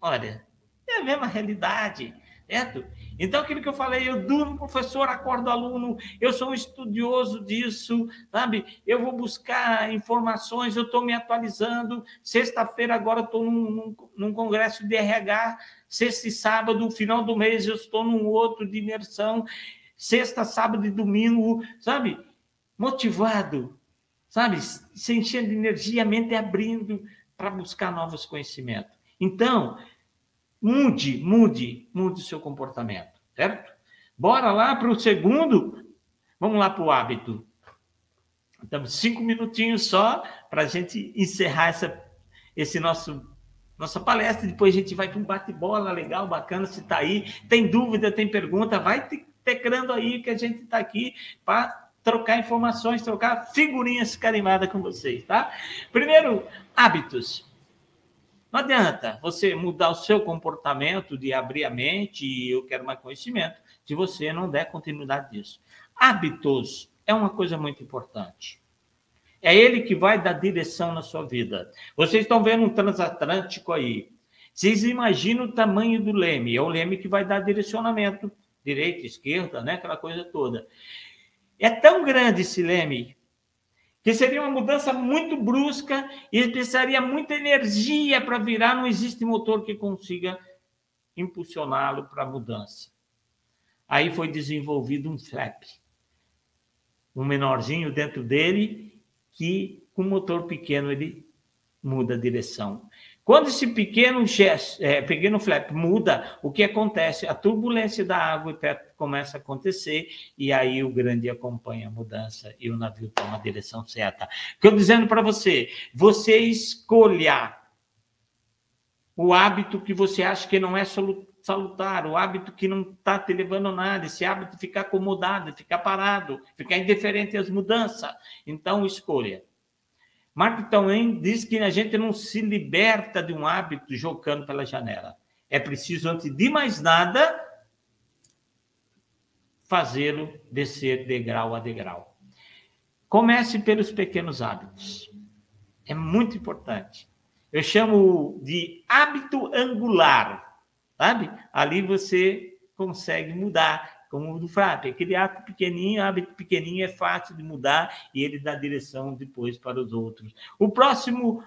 Olha, é a mesma realidade, certo? Então, aquilo que eu falei, eu durmo, professor, acordo aluno, eu sou um estudioso disso, sabe? Eu vou buscar informações, eu estou me atualizando. Sexta-feira, agora, estou num, num, num, congresso de RH. Sexta e sábado, final do mês, eu estou num outro de imersão. Sexta, sábado e domingo, sabe? Motivado, sabe? Se enchendo de energia, a mente abrindo para buscar novos conhecimentos. Então, mude, mude, mude o seu comportamento, certo? Bora lá para o segundo. Vamos lá para o hábito. Estamos cinco minutinhos só para a gente encerrar essa, esse nosso nossa palestra. Depois a gente vai para um bate-bola legal, bacana. Se está aí, tem dúvida, tem pergunta, vai tecrando aí que a gente está aqui para trocar informações, trocar figurinhas carimbadas com vocês, tá? Primeiro, hábitos. Não adianta você mudar o seu comportamento de abrir a mente e eu quero mais conhecimento, se você não der continuidade disso. Hábitos é uma coisa muito importante. É ele que vai dar direção na sua vida. Vocês estão vendo um transatlântico aí. Vocês imaginam o tamanho do leme? É o leme que vai dar direcionamento, direita, esquerda, né? aquela coisa toda. É tão grande esse leme que seria uma mudança muito brusca e precisaria muita energia para virar. Não existe motor que consiga impulsioná-lo para a mudança. Aí foi desenvolvido um flap, um menorzinho dentro dele, que com motor pequeno ele muda a direção. Quando esse pequeno gesto, é, pequeno flap muda, o que acontece? A turbulência da água começa a acontecer e aí o grande acompanha a mudança e o navio toma a direção certa. Estou dizendo para você, você escolha o hábito que você acha que não é salutar, o hábito que não está te levando a nada, esse hábito ficar acomodado, ficar parado, ficar indiferente às mudanças. Então, escolha. Mark Twain diz que a gente não se liberta de um hábito jogando pela janela. É preciso, antes de mais nada, fazê-lo descer degrau a degrau. Comece pelos pequenos hábitos. É muito importante. Eu chamo de hábito angular, sabe? Ali você consegue mudar como o do Frap. Aquele ato pequenininho, hábito pequenininho é fácil de mudar e ele dá direção depois para os outros. O próximo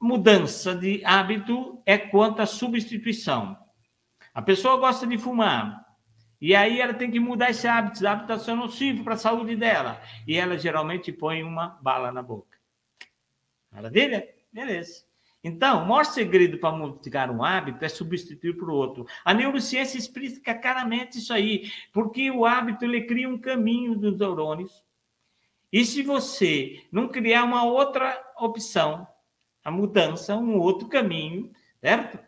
mudança de hábito é quanto à substituição. A pessoa gosta de fumar. E aí ela tem que mudar esse hábito. Esse hábito está sendo nocivo para a saúde dela. E ela geralmente põe uma bala na boca. Maravilha? Beleza. Então, o maior segredo para modificar um hábito é substituir por outro. A neurociência explica claramente isso aí, porque o hábito ele cria um caminho dos neurônios. E se você não criar uma outra opção, a mudança, um outro caminho, certo?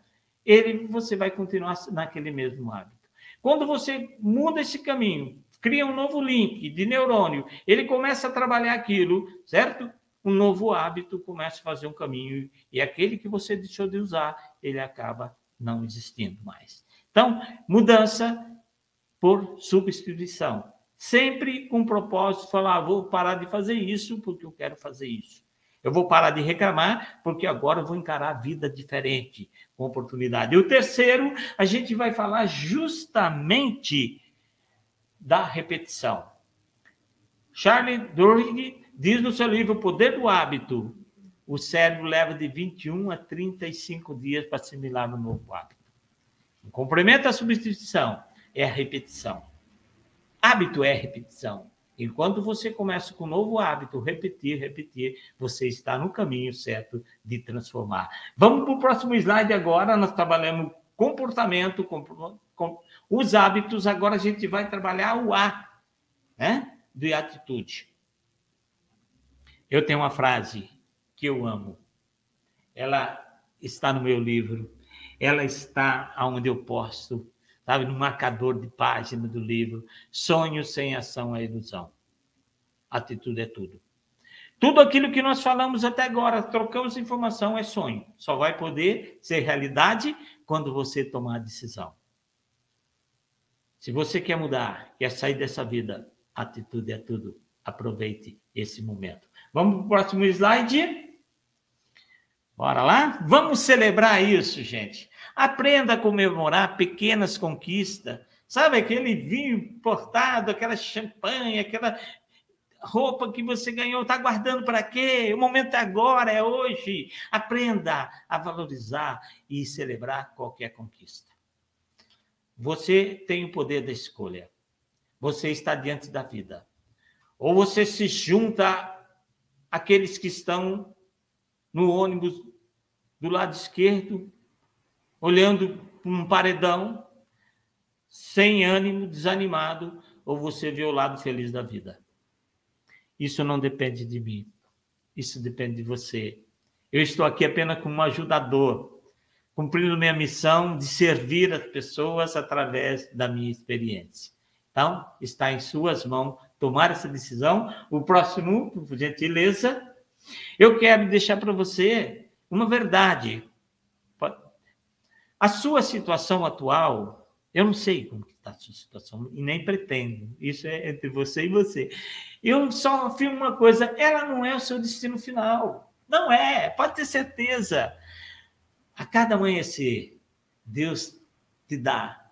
Ele, você vai continuar naquele mesmo hábito. Quando você muda esse caminho, cria um novo link de neurônio, ele começa a trabalhar aquilo, certo? Um novo hábito começa a fazer um caminho e aquele que você deixou de usar, ele acaba não existindo mais. Então, mudança por substituição. Sempre com o propósito falar, ah, vou parar de fazer isso porque eu quero fazer isso. Eu vou parar de reclamar porque agora eu vou encarar a vida diferente, com oportunidade. E o terceiro, a gente vai falar justamente da repetição. Charlie Duhigg Diz no seu livro O Poder do Hábito, o cérebro leva de 21 a 35 dias para assimilar um novo hábito. O complemento à substituição é a repetição. Hábito é repetição. Enquanto você começa com um novo hábito, repetir, repetir, você está no caminho certo de transformar. Vamos para o próximo slide agora. Nós trabalhamos comportamento, com, com, os hábitos. Agora a gente vai trabalhar o A, né? De atitude. Eu tenho uma frase que eu amo. Ela está no meu livro. Ela está aonde eu posto, sabe, no marcador de página do livro. Sonho sem ação é ilusão. Atitude é tudo. Tudo aquilo que nós falamos até agora, trocamos informação, é sonho. Só vai poder ser realidade quando você tomar a decisão. Se você quer mudar, quer sair dessa vida, atitude é tudo. Aproveite esse momento. Vamos para o próximo slide. Bora lá? Vamos celebrar isso, gente. Aprenda a comemorar pequenas conquistas. Sabe aquele vinho importado, aquela champanhe, aquela roupa que você ganhou, está guardando para quê? O momento é agora, é hoje. Aprenda a valorizar e celebrar qualquer conquista. Você tem o poder da escolha. Você está diante da vida. Ou você se junta aqueles que estão no ônibus do lado esquerdo, olhando para um paredão, sem ânimo, desanimado, ou você vê o lado feliz da vida. Isso não depende de mim. Isso depende de você. Eu estou aqui apenas como um ajudador, cumprindo minha missão de servir as pessoas através da minha experiência. Então, está em suas mãos tomar essa decisão. O próximo, por gentileza, eu quero deixar para você uma verdade. A sua situação atual, eu não sei como está a sua situação, e nem pretendo. Isso é entre você e você. Eu só afirmo uma coisa: ela não é o seu destino final. Não é, pode ter certeza. A cada amanhecer, Deus te dá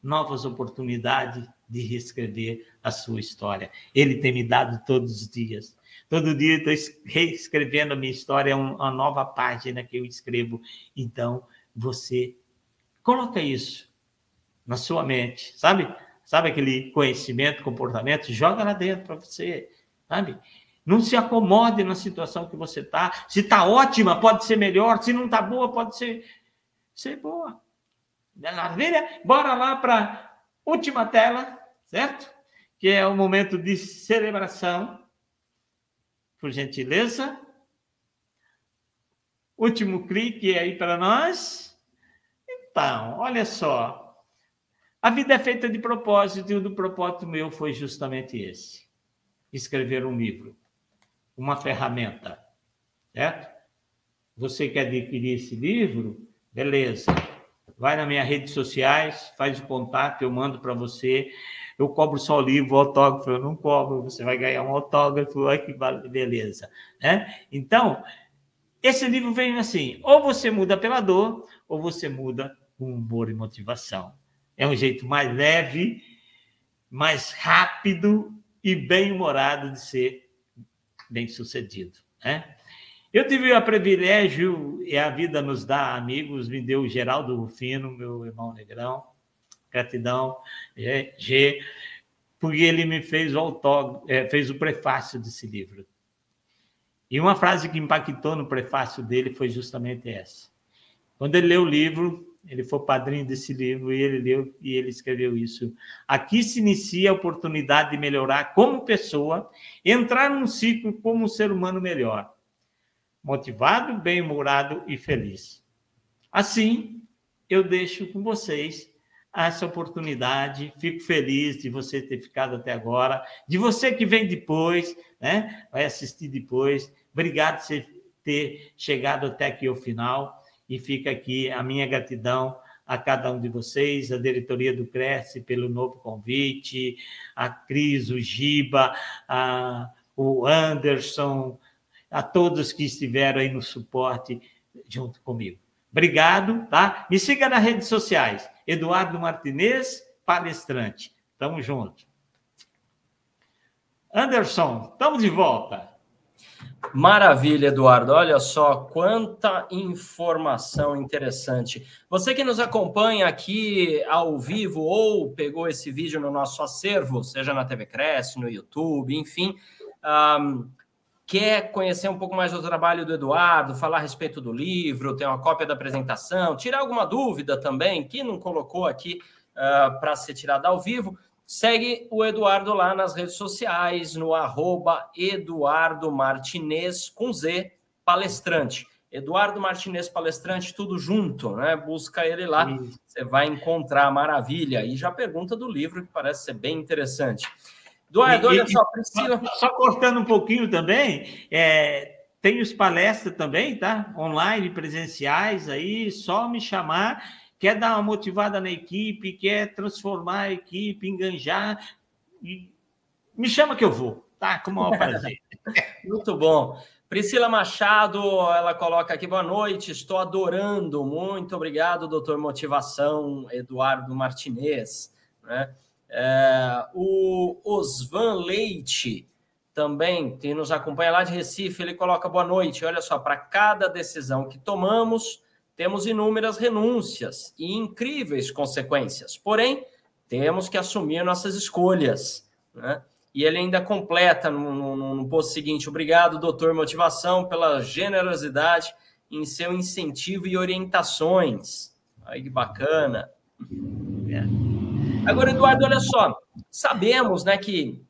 novas oportunidades de reescrever a sua história. Ele tem me dado todos os dias. Todo dia estou reescrevendo a minha história, é uma nova página que eu escrevo. Então, você coloca isso na sua mente, sabe? Sabe aquele conhecimento, comportamento? Joga lá dentro para você, sabe? Não se acomode na situação que você está. Se está ótima, pode ser melhor. Se não está boa, pode ser, ser boa. Maravilha? Bora lá para última tela, certo? Que é o momento de celebração. Por gentileza. Último clique aí para nós. Então, olha só. A vida é feita de propósito e o do propósito meu foi justamente esse: escrever um livro uma ferramenta, certo? Você quer adquirir esse livro? Beleza. Vai nas minhas redes sociais, faz o contato, eu mando para você. Eu cobro só livro, autógrafo, eu não cobro, você vai ganhar um autógrafo, olha que beleza. Né? Então, esse livro vem assim: ou você muda pela dor, ou você muda com humor e motivação. É um jeito mais leve, mais rápido e bem-humorado de ser bem sucedido. Né? Eu tive o privilégio, e a vida nos dá amigos, me deu o Geraldo Rufino, meu irmão negrão, gratidão, G, porque ele me fez o, autó, é, fez o prefácio desse livro. E uma frase que impactou no prefácio dele foi justamente essa. Quando ele leu o livro, ele foi padrinho desse livro e ele leu e ele escreveu isso. Aqui se inicia a oportunidade de melhorar como pessoa, entrar num ciclo como um ser humano melhor, motivado, bem-humorado e feliz. Assim, eu deixo com vocês essa oportunidade. Fico feliz de você ter ficado até agora, de você que vem depois, né? Vai assistir depois. Obrigado por ter chegado até aqui ao final e fica aqui a minha gratidão a cada um de vocês, a diretoria do Cresce pelo novo convite, a Cris, o Giba, a, o Anderson, a todos que estiveram aí no suporte junto comigo. Obrigado, tá? Me siga nas redes sociais, Eduardo Martinez, palestrante. Tamo junto. Anderson, estamos de volta. Maravilha, Eduardo. Olha só quanta informação interessante. Você que nos acompanha aqui ao vivo ou pegou esse vídeo no nosso acervo, seja na TV Cresce, no YouTube, enfim, um, quer conhecer um pouco mais do trabalho do Eduardo, falar a respeito do livro, ter uma cópia da apresentação, tirar alguma dúvida também que não colocou aqui uh, para ser tirada ao vivo, Segue o Eduardo lá nas redes sociais, no arroba Eduardo Martinez com Z, palestrante. Eduardo Martinez Palestrante, tudo junto, né? Busca ele lá, você vai encontrar maravilha. E já pergunta do livro, que parece ser bem interessante. Eduardo, olha só, Priscila. Só cortando um pouquinho também, é, tem os palestras também, tá? Online, presenciais aí, só me chamar quer dar uma motivada na equipe, quer transformar a equipe, enganjar, me chama que eu vou, tá? Com o maior [laughs] prazer. Muito bom. Priscila Machado, ela coloca aqui, boa noite, estou adorando, muito obrigado, doutor Motivação, Eduardo Martinez. Né? É, o Osvan Leite, também, que nos acompanha lá de Recife, ele coloca boa noite, olha só, para cada decisão que tomamos, temos inúmeras renúncias e incríveis consequências. Porém, temos que assumir nossas escolhas. Né? E ele ainda completa no, no, no post seguinte: obrigado, doutor Motivação, pela generosidade em seu incentivo e orientações. Aí que bacana. Agora, Eduardo, olha só, sabemos né, que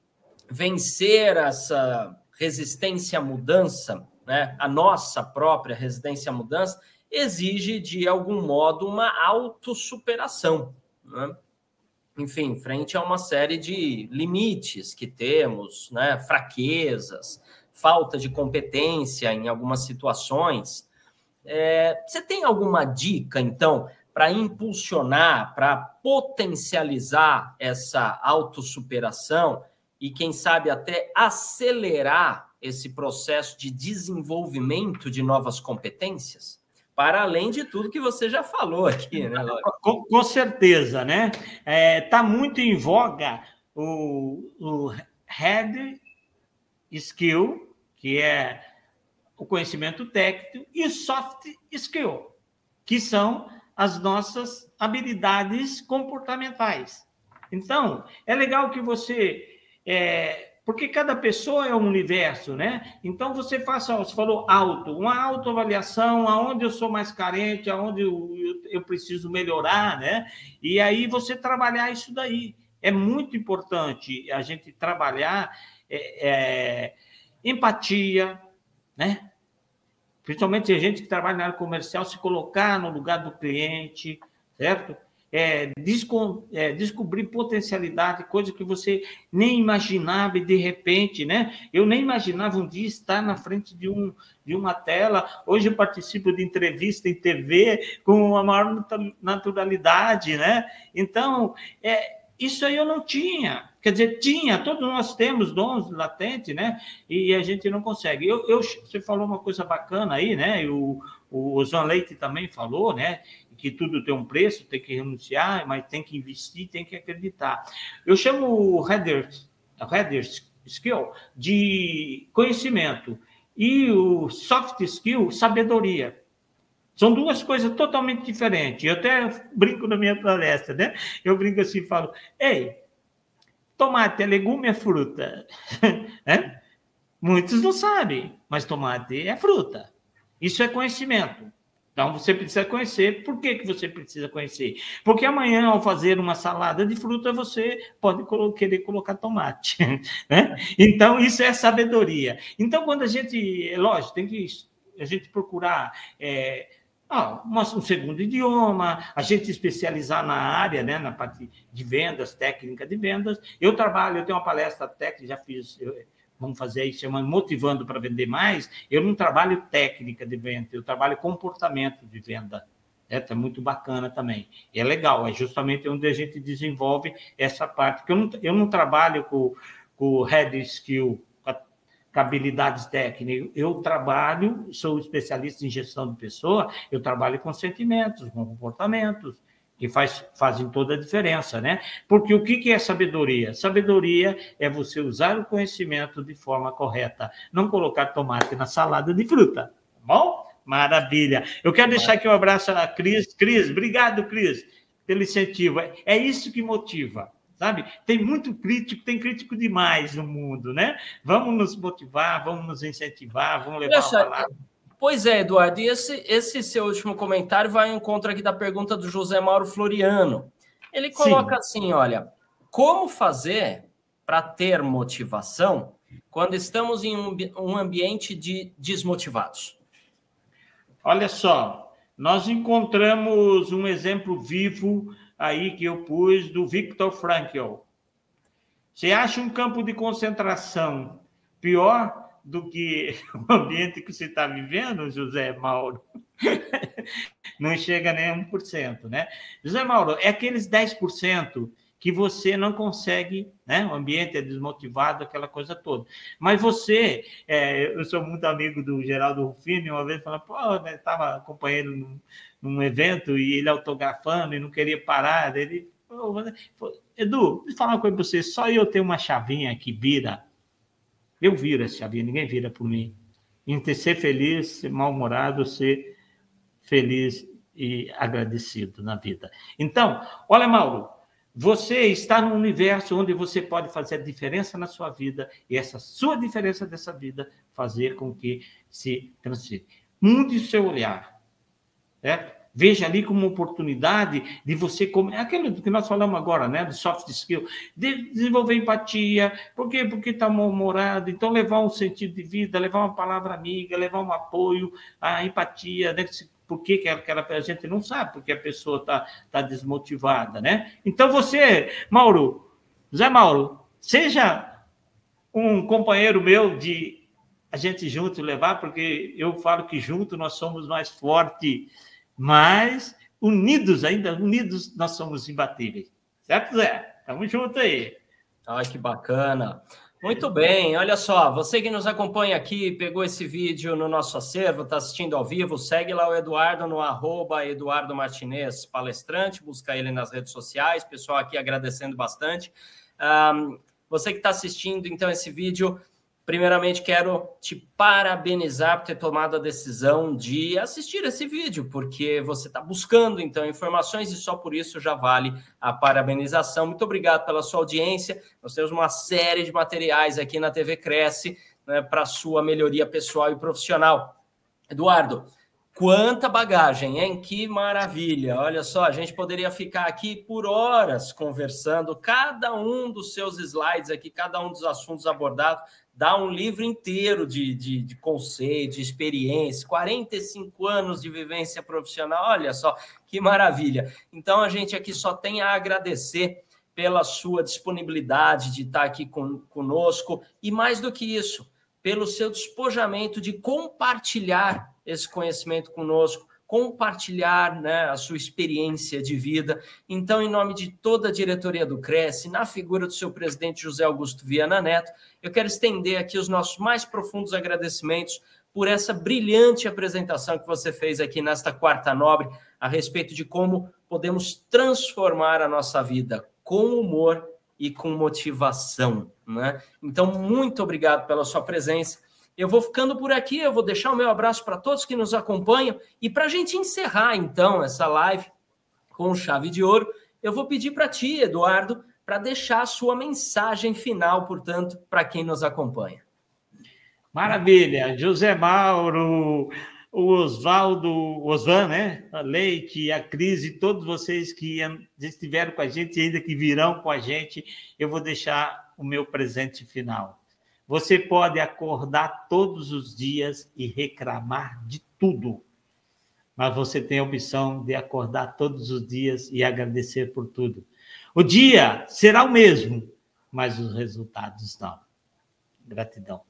vencer essa resistência à mudança, né, a nossa própria resistência à mudança, exige, de algum modo, uma autossuperação. Né? Enfim, frente a uma série de limites que temos, né? fraquezas, falta de competência em algumas situações. É, você tem alguma dica, então, para impulsionar, para potencializar essa autossuperação e, quem sabe, até acelerar esse processo de desenvolvimento de novas competências? Para além de tudo que você já falou aqui, né, Laura? Com, com certeza, né? Está é, tá muito em voga o, o Head Skill, que é o conhecimento técnico, e soft skill, que são as nossas habilidades comportamentais. Então, é legal que você. É, porque cada pessoa é um universo, né? Então, você faça, você falou auto, uma autoavaliação, aonde eu sou mais carente, aonde eu, eu, preciso melhorar, né? E aí você trabalhar isso daí. É muito importante a gente trabalhar é, é, empatia, né? Principalmente a gente que trabalha na área comercial, se colocar no lugar do cliente, certo? É, desco, é, descobrir potencialidade, coisa que você nem imaginava e de repente, né? Eu nem imaginava um dia estar na frente de, um, de uma tela. Hoje eu participo de entrevista em TV com a maior naturalidade, né? Então, é, isso aí eu não tinha. Quer dizer, tinha, todos nós temos dons latentes, né? E a gente não consegue. Eu, eu, você falou uma coisa bacana aí, né? O, o João Leite também falou, né? Que tudo tem um preço, tem que renunciar, mas tem que investir, tem que acreditar. Eu chamo o header, header skill de conhecimento e o soft skill, sabedoria. São duas coisas totalmente diferentes. Eu até brinco na minha palestra, né? Eu brinco assim e falo: ei, Tomate é legume, é fruta. [laughs] é? Muitos não sabem, mas tomate é fruta. Isso é conhecimento. Então você precisa conhecer. Por que, que você precisa conhecer? Porque amanhã, ao fazer uma salada de fruta, você pode querer colocar tomate. [laughs] Né? Então, isso é sabedoria. Então, quando a gente, é lógico, tem que a gente procurar. É, ah, um segundo idioma, a gente especializar na área, né, na parte de vendas, técnica de vendas. Eu trabalho, eu tenho uma palestra técnica, já fiz, eu, vamos fazer aí, chamando Motivando para Vender Mais. Eu não trabalho técnica de venda, eu trabalho comportamento de venda. É, tá muito bacana também. É legal, é justamente onde a gente desenvolve essa parte. Porque eu não, eu não trabalho com, com head skill habilidades técnicas. Eu trabalho, sou especialista em gestão de pessoa, eu trabalho com sentimentos, com comportamentos, que faz, fazem toda a diferença, né? Porque o que, que é sabedoria? Sabedoria é você usar o conhecimento de forma correta, não colocar tomate na salada de fruta, tá bom? Maravilha. Eu quero deixar aqui um abraço à Cris. Cris, obrigado, Cris, pelo incentivo. É isso que motiva sabe? Tem muito crítico, tem crítico demais no mundo, né? Vamos nos motivar, vamos nos incentivar, vamos levar a palavra. Pois é, Eduardo, e esse, esse seu último comentário vai ao encontro aqui da pergunta do José Mauro Floriano. Ele coloca Sim. assim: olha, como fazer para ter motivação quando estamos em um, um ambiente de desmotivados? Olha só, nós encontramos um exemplo vivo aí que eu pus do Viktor Frankl. Você acha um campo de concentração pior do que [laughs] o ambiente que você está vivendo, José Mauro? [laughs] Não chega nem a 1%, né? José Mauro, é aqueles 10% que você não consegue, né? O ambiente é desmotivado, aquela coisa toda. Mas você, é, eu sou muito amigo do Geraldo Rufino, uma vez falou, pô, estava né, acompanhando num, evento e ele autografando e não queria parar. Ele falou, Edu, deixa eu falar uma coisa para você, só eu tenho uma chavinha que vira. Eu viro essa chavinha, ninguém vira por mim. Em ser feliz, ser mal-humorado, ser feliz e agradecido na vida. Então, olha, Mauro, você está num universo onde você pode fazer a diferença na sua vida e essa sua diferença dessa vida fazer com que se transfira. Mude o seu olhar. Certo? Veja ali como oportunidade de você, como, é aquilo que nós falamos agora, né, do soft skill, de desenvolver empatia. Por quê? Porque está mal-humorado. Então, levar um sentido de vida, levar uma palavra amiga, levar um apoio, a empatia, né, por que, que aquela a gente não sabe porque a pessoa está tá desmotivada, né? Então você, Mauro, Zé Mauro, seja um companheiro meu de a gente junto levar, porque eu falo que junto nós somos mais fortes, mas unidos ainda, unidos nós somos imbatíveis. Certo, Zé? Tamo junto aí. Ai, que bacana. Muito bem, olha só, você que nos acompanha aqui, pegou esse vídeo no nosso acervo, está assistindo ao vivo, segue lá o Eduardo no arroba Eduardo Martinez Palestrante, busca ele nas redes sociais, pessoal aqui agradecendo bastante. Um, você que está assistindo, então, esse vídeo, Primeiramente, quero te parabenizar por ter tomado a decisão de assistir esse vídeo, porque você está buscando, então, informações e só por isso já vale a parabenização. Muito obrigado pela sua audiência. Nós temos uma série de materiais aqui na TV Cresce né, para sua melhoria pessoal e profissional. Eduardo, Quanta bagagem, hein? Que maravilha! Olha só, a gente poderia ficar aqui por horas conversando, cada um dos seus slides aqui, cada um dos assuntos abordados, dá um livro inteiro de, de, de conceito, de experiência, 45 anos de vivência profissional, olha só que maravilha. Então, a gente aqui só tem a agradecer pela sua disponibilidade de estar aqui com, conosco e, mais do que isso, pelo seu despojamento de compartilhar esse conhecimento conosco, compartilhar né, a sua experiência de vida. Então, em nome de toda a diretoria do Cresce, na figura do seu presidente José Augusto Viana Neto, eu quero estender aqui os nossos mais profundos agradecimentos por essa brilhante apresentação que você fez aqui nesta quarta nobre a respeito de como podemos transformar a nossa vida com humor e com motivação. Né? Então, muito obrigado pela sua presença. Eu vou ficando por aqui, eu vou deixar o meu abraço para todos que nos acompanham. E para a gente encerrar, então, essa live com chave de ouro, eu vou pedir para ti, Eduardo, para deixar a sua mensagem final, portanto, para quem nos acompanha. Maravilha. José Mauro, o Oswaldo, Osvan, né? A Leite, a Cris todos vocês que estiveram com a gente e ainda que virão com a gente, eu vou deixar o meu presente final. Você pode acordar todos os dias e reclamar de tudo, mas você tem a opção de acordar todos os dias e agradecer por tudo. O dia será o mesmo, mas os resultados não. Gratidão.